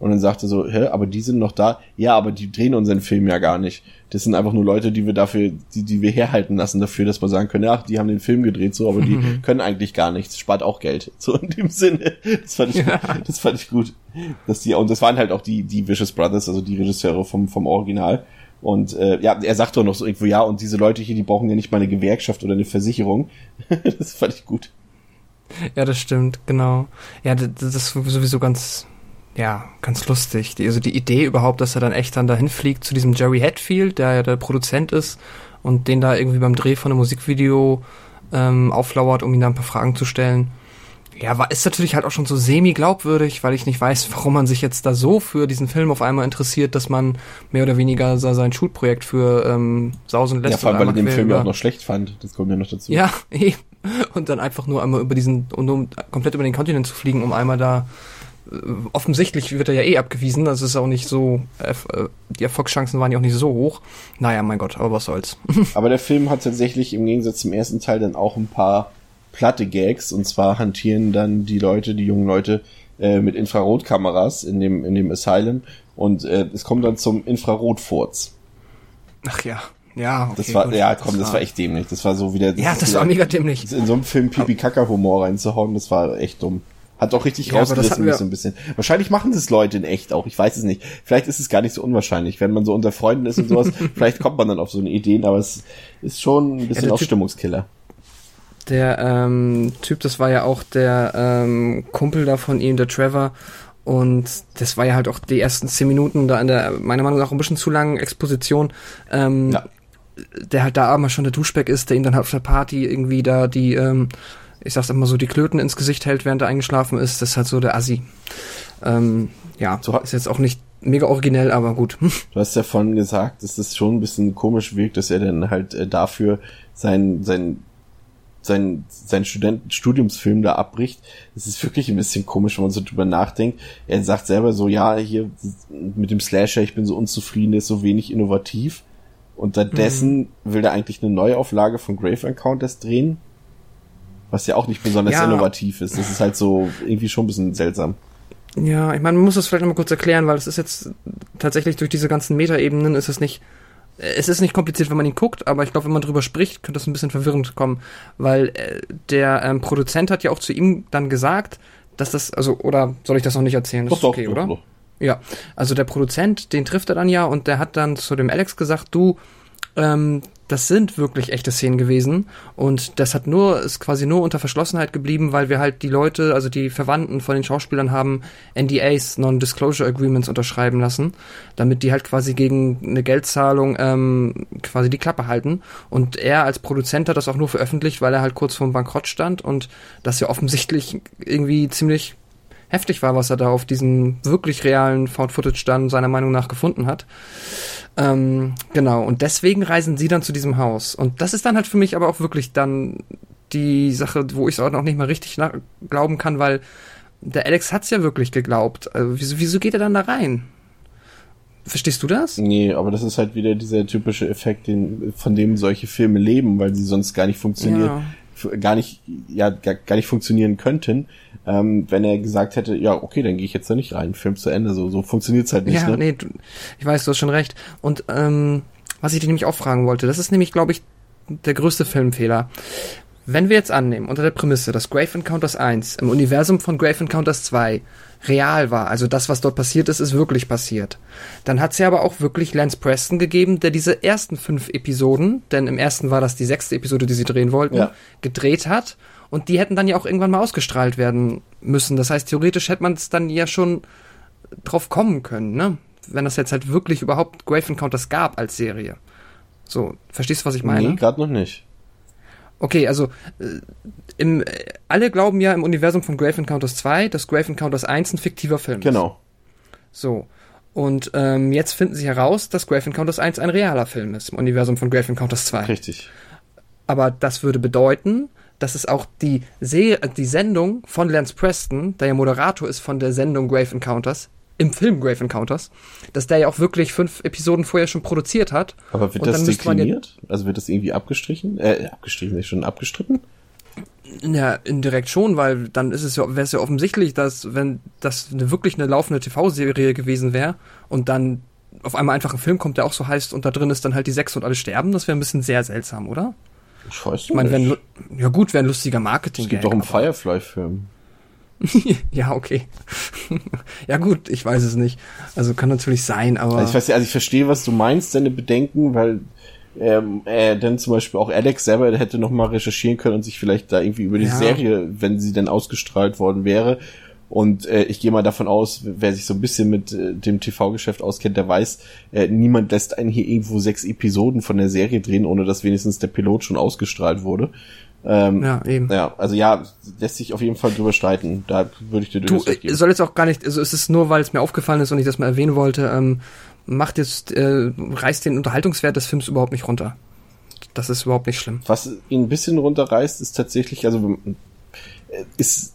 Und dann sagt er so, hä, aber die sind noch da? Ja, aber die drehen unseren Film ja gar nicht. Das sind einfach nur Leute, die wir dafür, die, die wir herhalten lassen dafür, dass wir sagen können, ach, die haben den Film gedreht, so, aber die können eigentlich gar nichts, spart auch Geld. So in dem Sinne. Das fand ich, das fand ich gut. Dass die, und das waren halt auch die, die Vicious Brothers, also die Regisseure vom, vom Original. Und äh, ja, er sagt doch noch so irgendwo, ja, und diese Leute hier, die brauchen ja nicht mal eine Gewerkschaft oder eine Versicherung. das fand ich gut. Ja, das stimmt, genau. Ja, das, das ist sowieso ganz, ja, ganz lustig. Die, also die Idee überhaupt, dass er dann echt dann dahin fliegt zu diesem Jerry Hatfield, der ja der Produzent ist und den da irgendwie beim Dreh von einem Musikvideo ähm, auflauert, um ihn da ein paar Fragen zu stellen. Ja, war, ist natürlich halt auch schon so semi-glaubwürdig, weil ich nicht weiß, warum man sich jetzt da so für diesen Film auf einmal interessiert, dass man mehr oder weniger sein Schulprojekt für ähm, sausen lässt. Ja, vor allem, weil er den Film ja auch noch schlecht fand. Das kommt ja noch dazu. Ja, eben. Und dann einfach nur einmal über diesen, um, um komplett über den Kontinent zu fliegen, um einmal da äh, offensichtlich wird er ja eh abgewiesen, das ist auch nicht so, äh, die Erfolgschancen waren ja auch nicht so hoch. Naja, mein Gott, aber was soll's. aber der Film hat tatsächlich im Gegensatz zum ersten Teil dann auch ein paar platte Gags und zwar hantieren dann die Leute, die jungen Leute äh, mit Infrarotkameras in dem in dem Asylum und äh, es kommt dann zum Infrarotfurz. Ach ja. Ja, okay, das war, gut. ja, komm, das, das war, war echt dämlich. Das war so wieder. Das ja, das war mega dämlich. In so einem Film Pipi-Kaka-Humor reinzuhauen, das war echt dumm. Hat auch richtig ja, rausgerissen, so ein bisschen. Wahrscheinlich machen das Leute in echt auch, ich weiß es nicht. Vielleicht ist es gar nicht so unwahrscheinlich, wenn man so unter Freunden ist und sowas, vielleicht kommt man dann auf so eine Ideen, aber es ist schon ein bisschen ja, auch Stimmungskiller. Der ähm, Typ, das war ja auch der ähm, Kumpel da von ihm, der Trevor. Und das war ja halt auch die ersten zehn Minuten da in der, meiner Meinung nach, ein bisschen zu langen Exposition. Ähm, ja. Der halt da aber schon der Duschback ist, der ihm dann halt auf der Party irgendwie da die, ähm, ich sag's immer so, die Klöten ins Gesicht hält, während er eingeschlafen ist. Das ist halt so der Assi. Ähm, ja, so ist jetzt auch nicht mega originell, aber gut. Du hast ja vorhin gesagt, dass das schon ein bisschen komisch wirkt, dass er dann halt äh, dafür sein, sein sein, sein Studenten Studiumsfilm da abbricht. Das ist wirklich ein bisschen komisch, wenn man so drüber nachdenkt. Er sagt selber so, ja, hier mit dem Slasher, ich bin so unzufrieden, der ist so wenig innovativ. Unterdessen mhm. will er eigentlich eine Neuauflage von Grave Encounters drehen. Was ja auch nicht besonders ja. innovativ ist. Das ist halt so irgendwie schon ein bisschen seltsam. Ja, ich meine, man muss das vielleicht nochmal kurz erklären, weil es ist jetzt tatsächlich durch diese ganzen Metaebenen ist es nicht es ist nicht kompliziert, wenn man ihn guckt, aber ich glaube, wenn man drüber spricht, könnte das ein bisschen verwirrend kommen, weil äh, der ähm, Produzent hat ja auch zu ihm dann gesagt, dass das, also, oder soll ich das noch nicht erzählen? Das doch, ist okay, doch, oder? Doch. Ja, also der Produzent, den trifft er dann ja und der hat dann zu dem Alex gesagt, du, ähm, das sind wirklich echte Szenen gewesen und das hat nur ist quasi nur unter Verschlossenheit geblieben, weil wir halt die Leute, also die Verwandten von den Schauspielern haben NDAs, Non-Disclosure Agreements unterschreiben lassen, damit die halt quasi gegen eine Geldzahlung ähm, quasi die Klappe halten. Und er als Produzent hat das auch nur veröffentlicht, weil er halt kurz vorm Bankrott stand und das ja offensichtlich irgendwie ziemlich heftig war, was er da auf diesem wirklich realen Found Footage dann seiner Meinung nach gefunden hat. Ähm, genau, und deswegen reisen sie dann zu diesem Haus. Und das ist dann halt für mich aber auch wirklich dann die Sache, wo ich es auch noch nicht mal richtig glauben kann, weil der Alex hat's ja wirklich geglaubt. Also, wieso, wieso geht er dann da rein? Verstehst du das? Nee, aber das ist halt wieder dieser typische Effekt, den, von dem solche Filme leben, weil sie sonst gar nicht funktionieren. Ja gar nicht, ja, gar, gar nicht funktionieren könnten, ähm, wenn er gesagt hätte, ja, okay, dann gehe ich jetzt da nicht rein, Film zu Ende, so, so funktioniert's halt nicht. Ja, ne? nee, du, ich weiß, du hast schon recht. Und ähm, was ich dich nämlich auch fragen wollte, das ist nämlich, glaube ich, der größte Filmfehler. Wenn wir jetzt annehmen, unter der Prämisse, dass Grave Encounters 1 im Universum von Grave Encounters 2 real war, also das, was dort passiert ist, ist wirklich passiert, dann hat es ja aber auch wirklich Lance Preston gegeben, der diese ersten fünf Episoden, denn im ersten war das die sechste Episode, die sie drehen wollten, ja. gedreht hat und die hätten dann ja auch irgendwann mal ausgestrahlt werden müssen. Das heißt, theoretisch hätte man es dann ja schon drauf kommen können, ne? Wenn das jetzt halt wirklich überhaupt Grave Encounters gab als Serie. So, verstehst du, was ich meine? Nee, gerade noch nicht. Okay, also äh, im, äh, alle glauben ja im Universum von Grave Encounters 2, dass Grave Encounters 1 ein fiktiver Film ist. Genau. So. Und ähm, jetzt finden sie heraus, dass Grave Encounters 1 ein realer Film ist im Universum von Grave Encounters 2. Richtig. Aber das würde bedeuten, dass es auch die, Se die Sendung von Lance Preston, der ja Moderator ist von der Sendung Grave Encounters, im Film Grave Encounters, dass der ja auch wirklich fünf Episoden vorher schon produziert hat. Aber wird das dekliniert? Ja, also wird das irgendwie abgestrichen? Äh, abgestrichen, nicht schon abgestritten? Ja, indirekt schon, weil dann ist es ja, wäre es ja offensichtlich, dass wenn das eine, wirklich eine laufende TV-Serie gewesen wäre und dann auf einmal einfach ein Film kommt, der auch so heißt und da drin ist dann halt die Sechs und alle sterben, das wäre ein bisschen sehr seltsam, oder? Ich weiß ich meine, nicht. ja gut, wäre ein lustiger Marketing. Es gibt doch einen Firefly-Film. ja, okay. ja gut, ich weiß es nicht. Also kann natürlich sein, aber. Also ich weiß nicht, also ich verstehe, was du meinst, deine Bedenken, weil ähm, äh, dann zum Beispiel auch Alex selber hätte noch mal recherchieren können und sich vielleicht da irgendwie über die ja. Serie, wenn sie denn ausgestrahlt worden wäre, Und äh, ich gehe mal davon aus, wer sich so ein bisschen mit äh, dem TV-Geschäft auskennt, der weiß, äh, niemand lässt einen hier irgendwo sechs Episoden von der Serie drehen, ohne dass wenigstens der Pilot schon ausgestrahlt wurde. Ähm, Ja, eben. Ja, also ja, lässt sich auf jeden Fall drüber streiten. Da würde ich dir Du, durchaus recht äh, geben. soll jetzt auch gar nicht, also es ist nur, weil es mir aufgefallen ist und ich das mal erwähnen wollte, ähm, macht jetzt, äh, reißt den Unterhaltungswert des Films überhaupt nicht runter. Das ist überhaupt nicht schlimm. Was ihn ein bisschen runterreißt, ist tatsächlich, also äh, ist,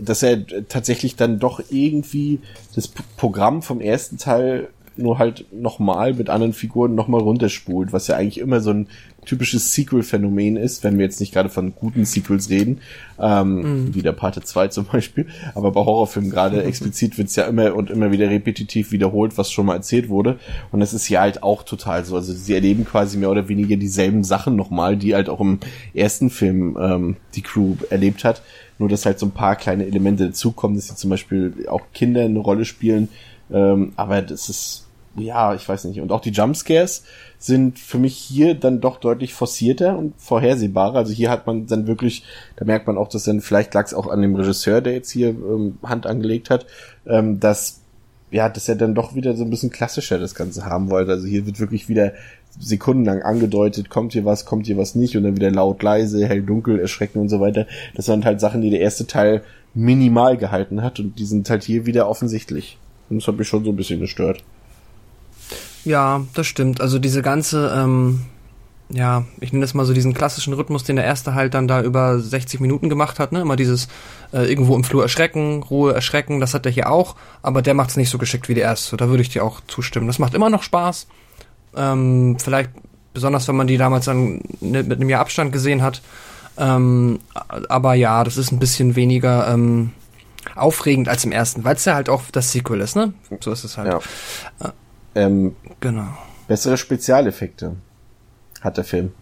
dass er tatsächlich dann doch irgendwie das Programm vom ersten Teil nur halt nochmal mit anderen Figuren nochmal runterspult, was ja eigentlich immer so ein typisches Sequel-Phänomen ist, wenn wir jetzt nicht gerade von guten Sequels reden, ähm, wie der Parte 2 zum Beispiel, aber bei Horrorfilmen gerade explizit wird's ja immer und immer wieder repetitiv wiederholt, was schon mal erzählt wurde. Und das ist ja halt auch total so, also sie erleben quasi mehr oder weniger dieselben Sachen nochmal, die halt auch im ersten Film ähm, die Crew erlebt hat, nur dass halt so ein paar kleine Elemente dazukommen, dass sie zum Beispiel auch Kinder eine Rolle spielen, ähm, aber das ist, ja, ich weiß nicht. Und auch die Jumpscares sind für mich hier dann doch deutlich forcierter und vorhersehbarer. Also hier hat man dann wirklich, da merkt man auch, dass dann, vielleicht lag es auch an dem Regisseur, der jetzt hier ähm, Hand angelegt hat, ähm, dass ja, dass er dann doch wieder so ein bisschen klassischer das Ganze haben wollte. Also hier wird wirklich wieder sekundenlang angedeutet, kommt hier was, kommt hier was nicht und dann wieder laut, leise, hell, dunkel, erschrecken und so weiter. Das sind halt Sachen, die der erste Teil minimal gehalten hat und die sind halt hier wieder offensichtlich. Und das hat mich schon so ein bisschen gestört. Ja, das stimmt. Also diese ganze, ähm, ja, ich nenne das mal so diesen klassischen Rhythmus, den der erste halt dann da über 60 Minuten gemacht hat, ne? Immer dieses äh, irgendwo im Flur erschrecken, Ruhe erschrecken, das hat er hier auch, aber der macht es nicht so geschickt wie der erste. Da würde ich dir auch zustimmen. Das macht immer noch Spaß. Ähm, vielleicht besonders, wenn man die damals dann ne- mit einem Jahr Abstand gesehen hat. Ähm, aber ja, das ist ein bisschen weniger ähm, aufregend als im ersten, weil es ja halt auch das Sequel ist, ne? So ist es halt. Ja. Ähm, Genau. bessere Spezialeffekte hat der Film.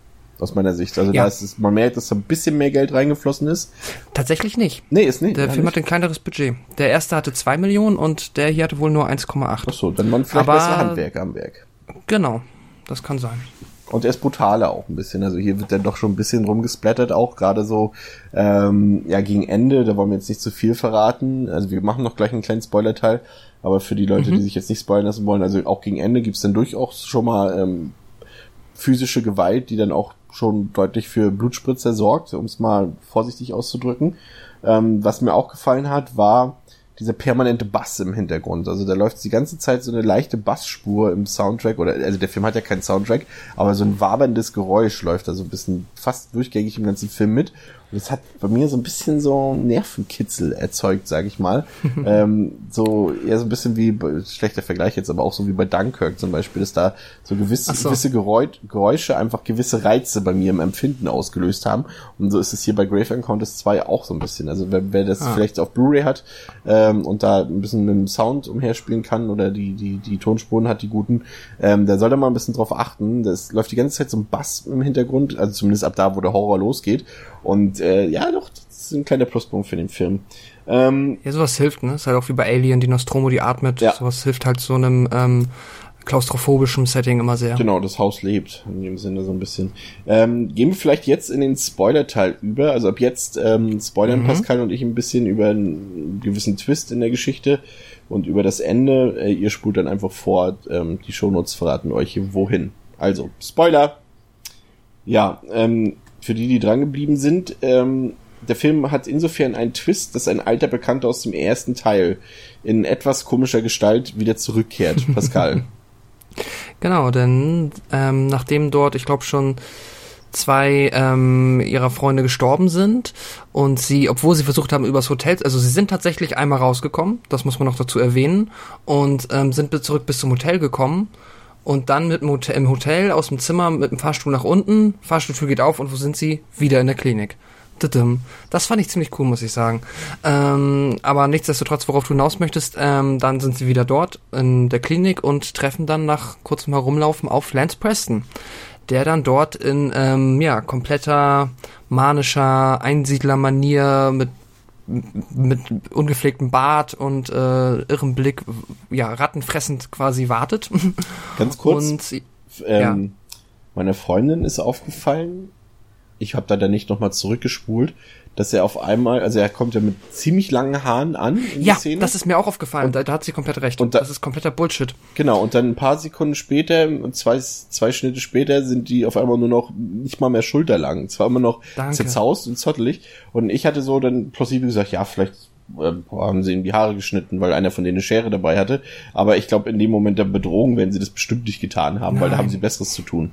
Aus meiner Sicht. Also Ja. da ist es, man merkt, dass da ein bisschen mehr Geld reingeflossen ist. Tatsächlich nicht. Nee, ist nicht. Der Film nicht. hat ein kleineres Budget. Der erste hatte 2 Millionen und der hier hatte wohl nur 1,8. Ach so, dann waren vielleicht Aber- bessere Handwerker am Werk. Genau, das kann sein. Und er ist brutaler auch ein bisschen. Also hier wird dann doch schon ein bisschen rumgesplattert, auch gerade so ähm, ja gegen Ende. Da wollen wir jetzt nicht zu viel verraten. Also wir machen noch gleich einen kleinen Spoiler-Teil. Aber für die Leute, die sich jetzt nicht spoilern lassen wollen, also auch gegen Ende gibt's dann durchaus schon mal ähm, physische Gewalt, die dann auch schon deutlich für Blutspritzer sorgt, um es mal vorsichtig auszudrücken. Ähm, was mir auch gefallen hat, war dieser permanente Bass im Hintergrund. Also da läuft die ganze Zeit so eine leichte Bassspur im Soundtrack oder also der Film hat ja keinen Soundtrack, aber so ein waberndes Geräusch läuft da so ein bisschen fast durchgängig im ganzen Film mit. Und das hat bei mir so ein bisschen so Nervenkitzel erzeugt, sage ich mal. ähm, so eher so ein bisschen wie schlechter Vergleich jetzt, aber auch so wie bei Dunkirk zum Beispiel, dass da so gewisse, so. gewisse Geräu- Geräusche einfach gewisse Reize bei mir im Empfinden ausgelöst haben. Und so ist es hier bei Grave Encounters 2 auch so ein bisschen. Also wer, wer das Ah. vielleicht auf Blu-ray hat ähm, und da ein bisschen mit dem Sound umherspielen kann oder die, die, die Tonspuren hat, die guten, ähm, da soll er mal ein bisschen drauf achten. Das läuft die ganze Zeit so ein Bass im Hintergrund, also zumindest ab da, wo der Horror losgeht. Und äh, ja, doch, das ist ein kleiner Pluspunkt für den Film. Ähm, Ja, sowas hilft, ne? Ist halt auch wie bei Alien, die Nostromo, die atmet. Ja. Sowas hilft halt so einem ähm, klaustrophobischen Setting immer sehr. Genau, das Haus lebt, in dem Sinne so ein bisschen. Ähm, gehen wir vielleicht jetzt in den Spoiler-Teil über. Also ab jetzt ähm, spoilern Pascal und ich ein bisschen über einen gewissen Twist in der Geschichte und über das Ende. Äh, ihr spult dann einfach vor, ähm, die Shownotes verraten euch wohin. Also, Spoiler! Ja, ähm, für die, die drangeblieben sind, ähm, der Film hat insofern einen Twist, dass ein alter Bekannter aus dem ersten Teil in etwas komischer Gestalt wieder zurückkehrt. Pascal. Genau, denn ähm, nachdem dort, ich glaube schon zwei ähm, ihrer Freunde gestorben sind und sie, obwohl sie versucht haben übers Hotel, also sie sind tatsächlich einmal rausgekommen, das muss man noch dazu erwähnen, und ähm, sind zurück bis zum Hotel gekommen und dann mit dem Hotel, im Hotel aus dem Zimmer mit dem Fahrstuhl nach unten, Fahrstuhltür geht auf und wo sind sie? Wieder in der Klinik. Das fand ich ziemlich cool, muss ich sagen. Ähm, aber nichtsdestotrotz, worauf du hinaus möchtest, ähm, dann sind sie wieder dort in der Klinik und treffen dann nach kurzem Herumlaufen auf Lance Preston, der dann dort in ähm, ja kompletter manischer Einsiedlermanier mit mit ungepflegtem Bart und äh, irrem Blick, ja, rattenfressend quasi wartet. Ganz kurz. Und ähm, meiner Freundin ist aufgefallen, ich habe da dann nicht nochmal zurückgespult, dass er auf einmal, also er kommt ja mit ziemlich langen Haaren an in ja, die Szene. das ist mir auch aufgefallen. Und, da, da hat sie komplett recht. Und da, das ist kompletter Bullshit. Genau, und dann ein paar Sekunden später, zwei, zwei Schnitte später, sind die auf einmal nur noch nicht mal mehr schulterlang. Zwar immer noch Danke. zerzaust und zottelig. Und ich hatte so dann plausibel gesagt, ja, vielleicht äh, haben sie ihm die Haare geschnitten, weil einer von denen eine Schere dabei hatte. Aber ich glaube, in dem Moment der Bedrohung werden sie das bestimmt nicht getan haben, Nein. weil da haben sie Besseres zu tun.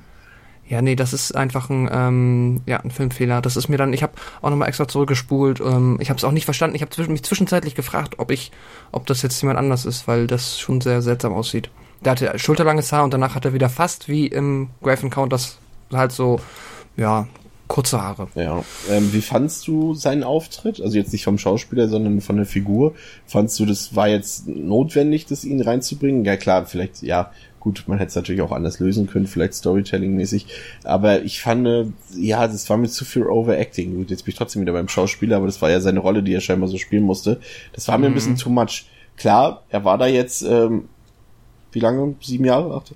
Ja, nee, das ist einfach ein, ähm, ja, ein Filmfehler. Das ist mir dann, ich habe auch nochmal extra zurückgespult. Ähm, ich habe es auch nicht verstanden. Ich habe zwischen, mich zwischenzeitlich gefragt, ob ich, ob das jetzt jemand anders ist, weil das schon sehr seltsam aussieht. Der hatte schulterlanges Haar und danach hat er wieder fast wie im Grave Encounters halt so, ja, kurze Haare. Ja. Ähm, wie fandst du seinen Auftritt? Also jetzt nicht vom Schauspieler, sondern von der Figur. Fandst du, das war jetzt notwendig, das ihn reinzubringen? Ja klar, vielleicht, ja, Gut, man hätte es natürlich auch anders lösen können, vielleicht Storytelling-mäßig. Aber ich fand, ja, das war mir zu viel Overacting. Gut, jetzt bin ich trotzdem wieder beim Schauspieler, aber das war ja seine Rolle, die er scheinbar so spielen musste. Das war mir mhm. ein bisschen too much. Klar, er war da jetzt, ähm, wie lange? Sieben Jahre? Acht?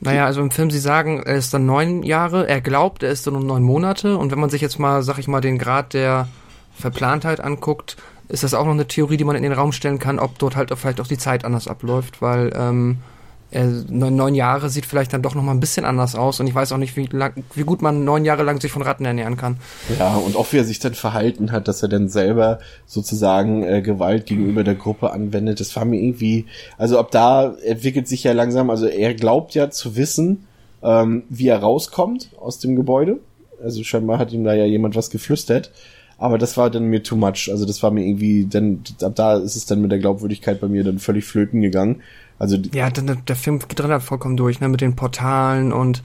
Naja, also im Film, sie sagen, er ist dann neun Jahre, er glaubt, er ist dann um neun Monate. Und wenn man sich jetzt mal, sag ich mal, den Grad der Verplantheit anguckt, ist das auch noch eine Theorie, die man in den Raum stellen kann, ob dort halt vielleicht auch die Zeit anders abläuft, weil ähm, äh, neun Jahre sieht vielleicht dann doch noch mal ein bisschen anders aus und ich weiß auch nicht, wie, lang, wie gut man neun Jahre lang sich von Ratten ernähren kann. Ja, und auch wie er sich dann verhalten hat, dass er dann selber sozusagen äh, Gewalt gegenüber der Gruppe anwendet, das war mir irgendwie, also ab da entwickelt sich ja langsam, also er glaubt ja zu wissen, ähm, wie er rauskommt aus dem Gebäude. Also scheinbar hat ihm da ja jemand was geflüstert. Aber das war dann mir too much. Also das war mir irgendwie, dann ab da ist es dann mit der Glaubwürdigkeit bei mir dann völlig flöten gegangen. Also ja, der, der Film geht dann halt vollkommen durch, ne, mit den Portalen und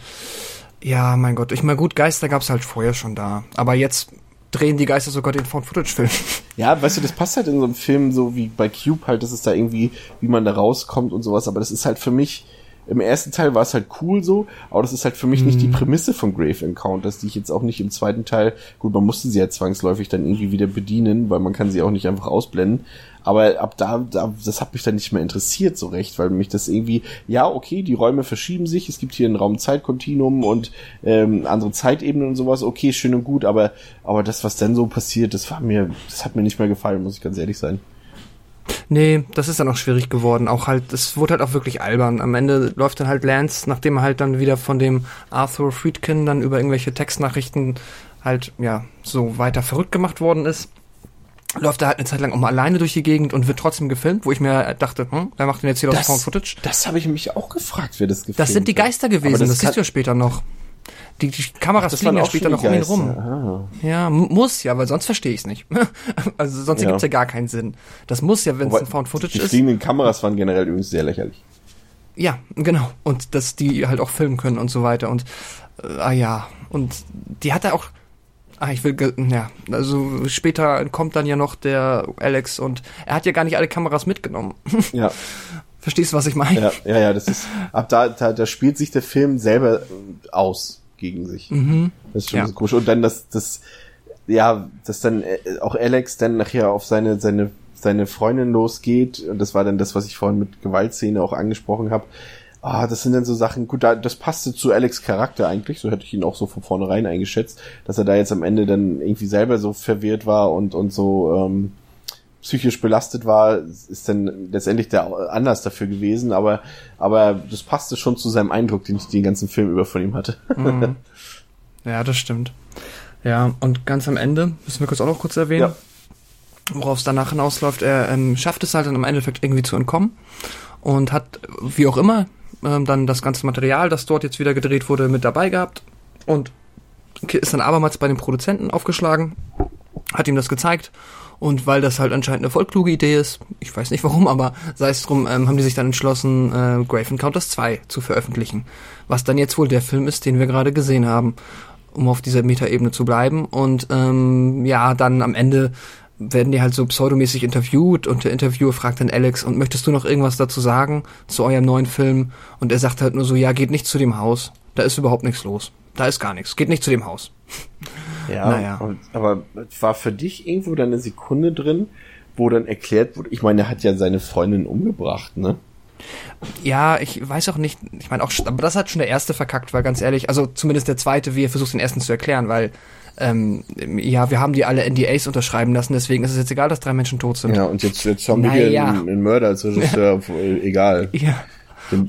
ja, mein Gott. Ich meine, gut, Geister gab's halt vorher schon da, aber jetzt drehen die Geister sogar den Found-Footage-Film. Ja, weißt du, das passt halt in so einem Film so wie bei Cube halt, das ist da irgendwie, wie man da rauskommt und sowas, aber das ist halt für mich, im ersten Teil war es halt cool so, aber das ist halt für mich mhm. nicht die mhm. Prämisse von Grave Encounters, die ich jetzt auch nicht im zweiten Teil, gut, man musste sie ja zwangsläufig dann irgendwie wieder bedienen, weil man kann sie auch nicht einfach ausblenden, aber ab da, da, das hat mich dann nicht mehr interessiert so recht, weil mich das irgendwie, ja, okay, die Räume verschieben sich, es gibt hier ein Raum-Zeit-Kontinuum und ähm, andere Zeitebenen und sowas, okay, schön und gut, aber, aber das, was dann so passiert, das war mir, das hat mir nicht mehr gefallen, muss ich ganz ehrlich sein. Nee, das ist dann auch schwierig geworden. Auch halt, es wurde halt auch wirklich albern. Am Ende läuft dann halt Lance, nachdem er halt dann wieder von dem Arthur Friedkin dann über irgendwelche Textnachrichten halt, ja, so weiter verrückt gemacht worden ist, läuft er halt eine Zeit lang auch mal alleine durch die Gegend und wird trotzdem gefilmt, wo ich mir dachte, hm, wer macht denn jetzt hier das Found Footage? Das habe ich mich auch gefragt, wer das gefilmt Das sind die Geister gewesen, das, das siehst du ja später noch. Die, die Kameras Ach, fliegen ja später noch um ihn rum. Ah. Ja, muss ja, weil sonst verstehe ich es nicht. also sonst ja. ergibt ja gar keinen Sinn. Das muss ja, wenn es ein Found Footage die ist. Die fliegenden Kameras waren generell übrigens sehr lächerlich. Ja, genau. Und dass die halt auch filmen können und so weiter. Und äh, ah ja. Und die hat er auch. Ah, ich will, ja, also später kommt dann ja noch der Alex und er hat ja gar nicht alle Kameras mitgenommen. Ja. Verstehst du, was ich meine? Ja, ja, ja, das ist, ab da, da, da spielt sich der Film selber aus gegen sich. Mhm. Das ist schon ja. so komisch. Und dann das, das, ja, dass dann äh, auch Alex dann nachher auf seine, seine, seine Freundin losgeht. Und das war dann das, was ich vorhin mit Gewaltszene auch angesprochen habe. Ah, das sind dann so Sachen, gut, da, das passte zu Alex Charakter eigentlich, so hätte ich ihn auch so von vornherein eingeschätzt, dass er da jetzt am Ende dann irgendwie selber so verwirrt war und, und so ähm, psychisch belastet war, ist dann letztendlich der Anlass dafür gewesen, aber, aber das passte schon zu seinem Eindruck, den ich den ganzen Film über von ihm hatte. Mhm. Ja, das stimmt. Ja, und ganz am Ende, müssen wir kurz auch noch kurz erwähnen, ja. worauf es danach hinausläuft, er ähm, schafft es halt dann im Endeffekt irgendwie zu entkommen und hat, wie auch immer, ähm, dann das ganze Material, das dort jetzt wieder gedreht wurde, mit dabei gehabt und ist dann abermals bei den Produzenten aufgeschlagen, hat ihm das gezeigt und weil das halt anscheinend eine voll kluge Idee ist, ich weiß nicht warum, aber sei es drum, ähm, haben die sich dann entschlossen, äh, Grave Encounters 2 zu veröffentlichen. Was dann jetzt wohl der Film ist, den wir gerade gesehen haben, um auf dieser Metaebene zu bleiben. Und ähm, ja, dann am Ende werden die halt so pseudomäßig interviewt und der Interviewer fragt dann Alex, und möchtest du noch irgendwas dazu sagen zu eurem neuen Film? Und er sagt halt nur so, ja, geht nicht zu dem Haus. Da ist überhaupt nichts los. Da ist gar nichts. Geht nicht zu dem Haus. Ja, naja. aber war für dich irgendwo dann eine Sekunde drin, wo dann erklärt wurde, ich meine, er hat ja seine Freundin umgebracht, ne? Ja, ich weiß auch nicht, ich meine auch, aber das hat schon der erste verkackt, weil ganz ehrlich, also zumindest der zweite, wie er versucht, den ersten zu erklären, weil ähm, ja, wir haben die alle NDAs unterschreiben lassen, deswegen ist es jetzt egal, dass drei Menschen tot sind. Ja, und jetzt, jetzt haben wir Naja. hier einen, einen Mörder als Regisseur, egal. Ja.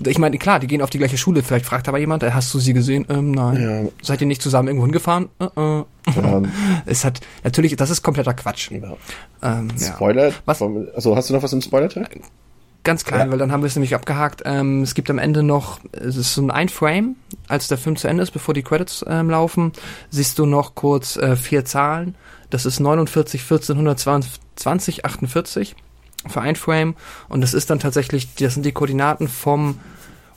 Ich meine, klar, die gehen auf die gleiche Schule. Vielleicht fragt aber jemand, äh, hast du sie gesehen? Ähm, nein. Ja. Seid ihr nicht zusammen irgendwo hingefahren? Äh, äh. Ja. Es hat, natürlich, das ist kompletter Quatsch. Ja. Ähm. Spoiler? Was? Also hast du noch was im Spoiler-Teil? Ganz klein, Ja. weil dann haben wir es nämlich abgehakt. Ähm, es gibt am Ende noch, es ist so ein Ein-Frame, als der Film zu Ende ist, bevor die Credits ähm, laufen, siehst du noch kurz äh, vier Zahlen. Das ist 49, 1420, 20, 48 für ein Frame. Und das ist dann tatsächlich, das sind die Koordinaten vom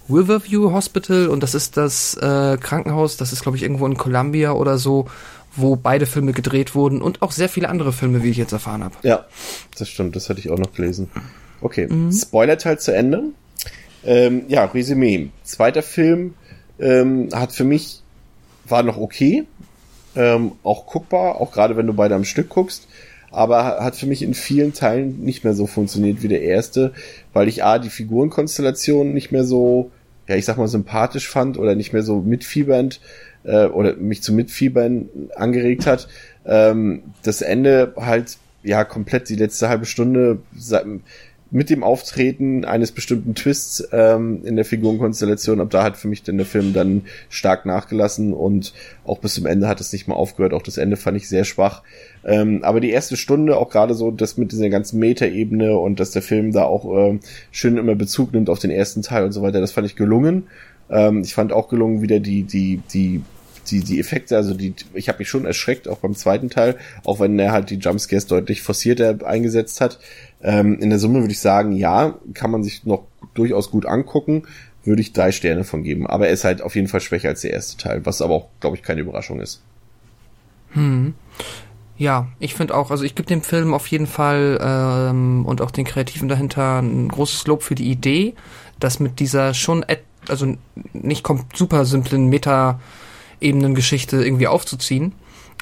Riverview Hospital und das ist das äh, Krankenhaus, das ist glaube ich irgendwo in Columbia oder so, wo beide Filme gedreht wurden und auch sehr viele andere Filme, wie ich jetzt erfahren habe. Ja, das stimmt, das hatte ich auch noch gelesen. Okay, Spoiler-Teil zu Ende. Ähm, ja, Resümee. Zweiter Film ähm, hat für mich, war noch okay, ähm, auch guckbar, auch gerade wenn du beide am Stück guckst, aber hat für mich in vielen Teilen nicht mehr so funktioniert wie der erste, weil ich A, die Figurenkonstellation nicht mehr so, ja, ich sag mal, sympathisch fand oder nicht mehr so mitfiebernd äh, oder mich zu Mitfiebern angeregt hat. Ähm, das Ende halt, ja, komplett die letzte halbe Stunde sa- mit dem Auftreten eines bestimmten Twists ähm, in der Figurenkonstellation, ab da hat für mich dann der Film dann stark nachgelassen und auch bis zum Ende hat es nicht mal aufgehört. Auch das Ende fand ich sehr schwach. Ähm, aber die erste Stunde, auch gerade so das mit dieser ganzen Metaebene und dass der Film da auch ähm, schön immer Bezug nimmt auf den ersten Teil und so weiter, das fand ich gelungen. Ähm, ich fand auch gelungen wieder die, die, die die, die Effekte, also die, ich habe mich schon erschreckt, auch beim zweiten Teil, auch wenn er halt die Jumpscares deutlich forcierter eingesetzt hat. Ähm, in der Summe würde ich sagen, ja, kann man sich noch durchaus gut angucken, würde ich drei Sterne von geben. Aber er ist halt auf jeden Fall schwächer als der erste Teil, was aber auch, glaube ich, keine Überraschung ist. Ja, ich finde auch, also ich gebe dem Film auf jeden Fall ähm, und auch den Kreativen dahinter ein großes Lob für die Idee, dass mit dieser schon, also nicht super simplen Meta-Ebenen-Geschichte irgendwie aufzuziehen.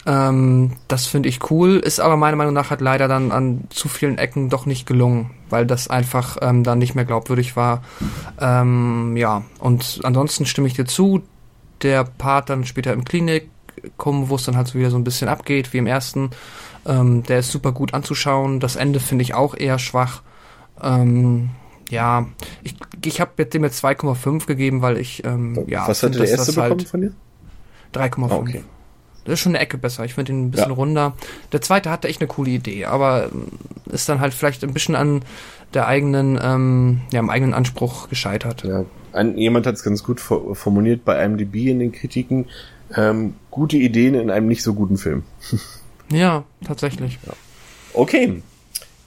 Ähm, das finde ich cool, ist aber meiner Meinung nach halt leider dann an zu vielen Ecken doch nicht gelungen, weil das einfach ähm, dann nicht mehr glaubwürdig war. Ähm, ja, und ansonsten stimme ich dir zu, der Part dann später im Klinik kommen, wo es dann halt so wieder so ein bisschen abgeht, wie im ersten. Ähm, der ist super gut anzuschauen. Das Ende finde ich auch eher schwach. Ähm, ja, ich, ich habe dem jetzt 2,5 gegeben, weil ich, ähm, ja, was hatte der erste das bekommen halt von dir? 3,5. Ah, okay. Das ist schon eine Ecke besser. Ich finde ihn ein bisschen Ja. runder. Der zweite hatte echt eine coole Idee, aber ähm, ist dann halt vielleicht ein bisschen an der eigenen, ähm, ja, am eigenen Anspruch gescheitert. Ja, ein, jemand hat es ganz gut for- formuliert bei IMDb in den Kritiken. Ähm, gute Ideen in einem nicht so guten Film. Ja, tatsächlich. Okay,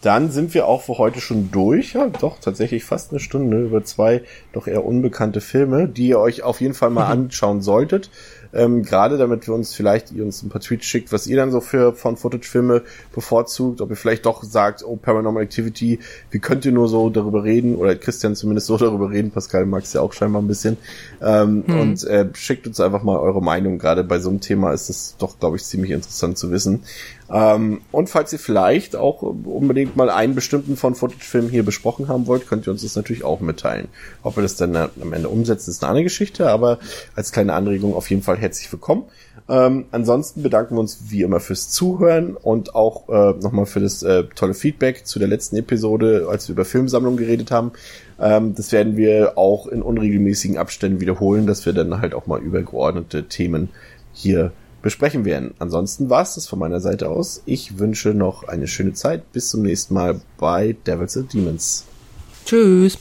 dann sind wir auch für heute schon durch. Ja, doch, tatsächlich fast eine Stunde über zwei doch eher unbekannte Filme, die ihr euch auf jeden Fall mal anschauen solltet. Ähm, Gerade damit wir uns vielleicht, ihr uns ein paar Tweets schickt, was ihr dann so für von Footage-Filme bevorzugt, ob ihr vielleicht doch sagt, oh, Paranormal Activity, wie könnt ihr nur so darüber reden, oder Christian zumindest so darüber reden, Pascal mag es ja auch scheinbar ein bisschen. Ähm, Und äh, schickt uns einfach mal eure Meinung. Gerade bei so einem Thema ist es doch, glaube ich, ziemlich interessant zu wissen. Ähm, und falls ihr vielleicht auch unbedingt mal einen bestimmten von Footage-Filmen hier besprochen haben wollt, könnt ihr uns das natürlich auch mitteilen. Ob wir das dann äh, am Ende umsetzen, ist eine andere Geschichte, aber als kleine Anregung auf jeden Fall herzlich willkommen. Ähm, ansonsten bedanken wir uns wie immer fürs Zuhören und auch äh, nochmal für das äh, tolle Feedback zu der letzten Episode, als wir über Filmsammlungen geredet haben. Ähm, das werden wir auch in unregelmäßigen Abständen wiederholen, dass wir dann halt auch mal übergeordnete Themen hier besprechen werden. Ansonsten war es das von meiner Seite aus. Ich wünsche noch eine schöne Zeit. Bis zum nächsten Mal bei Devils and Demons. Tschüss.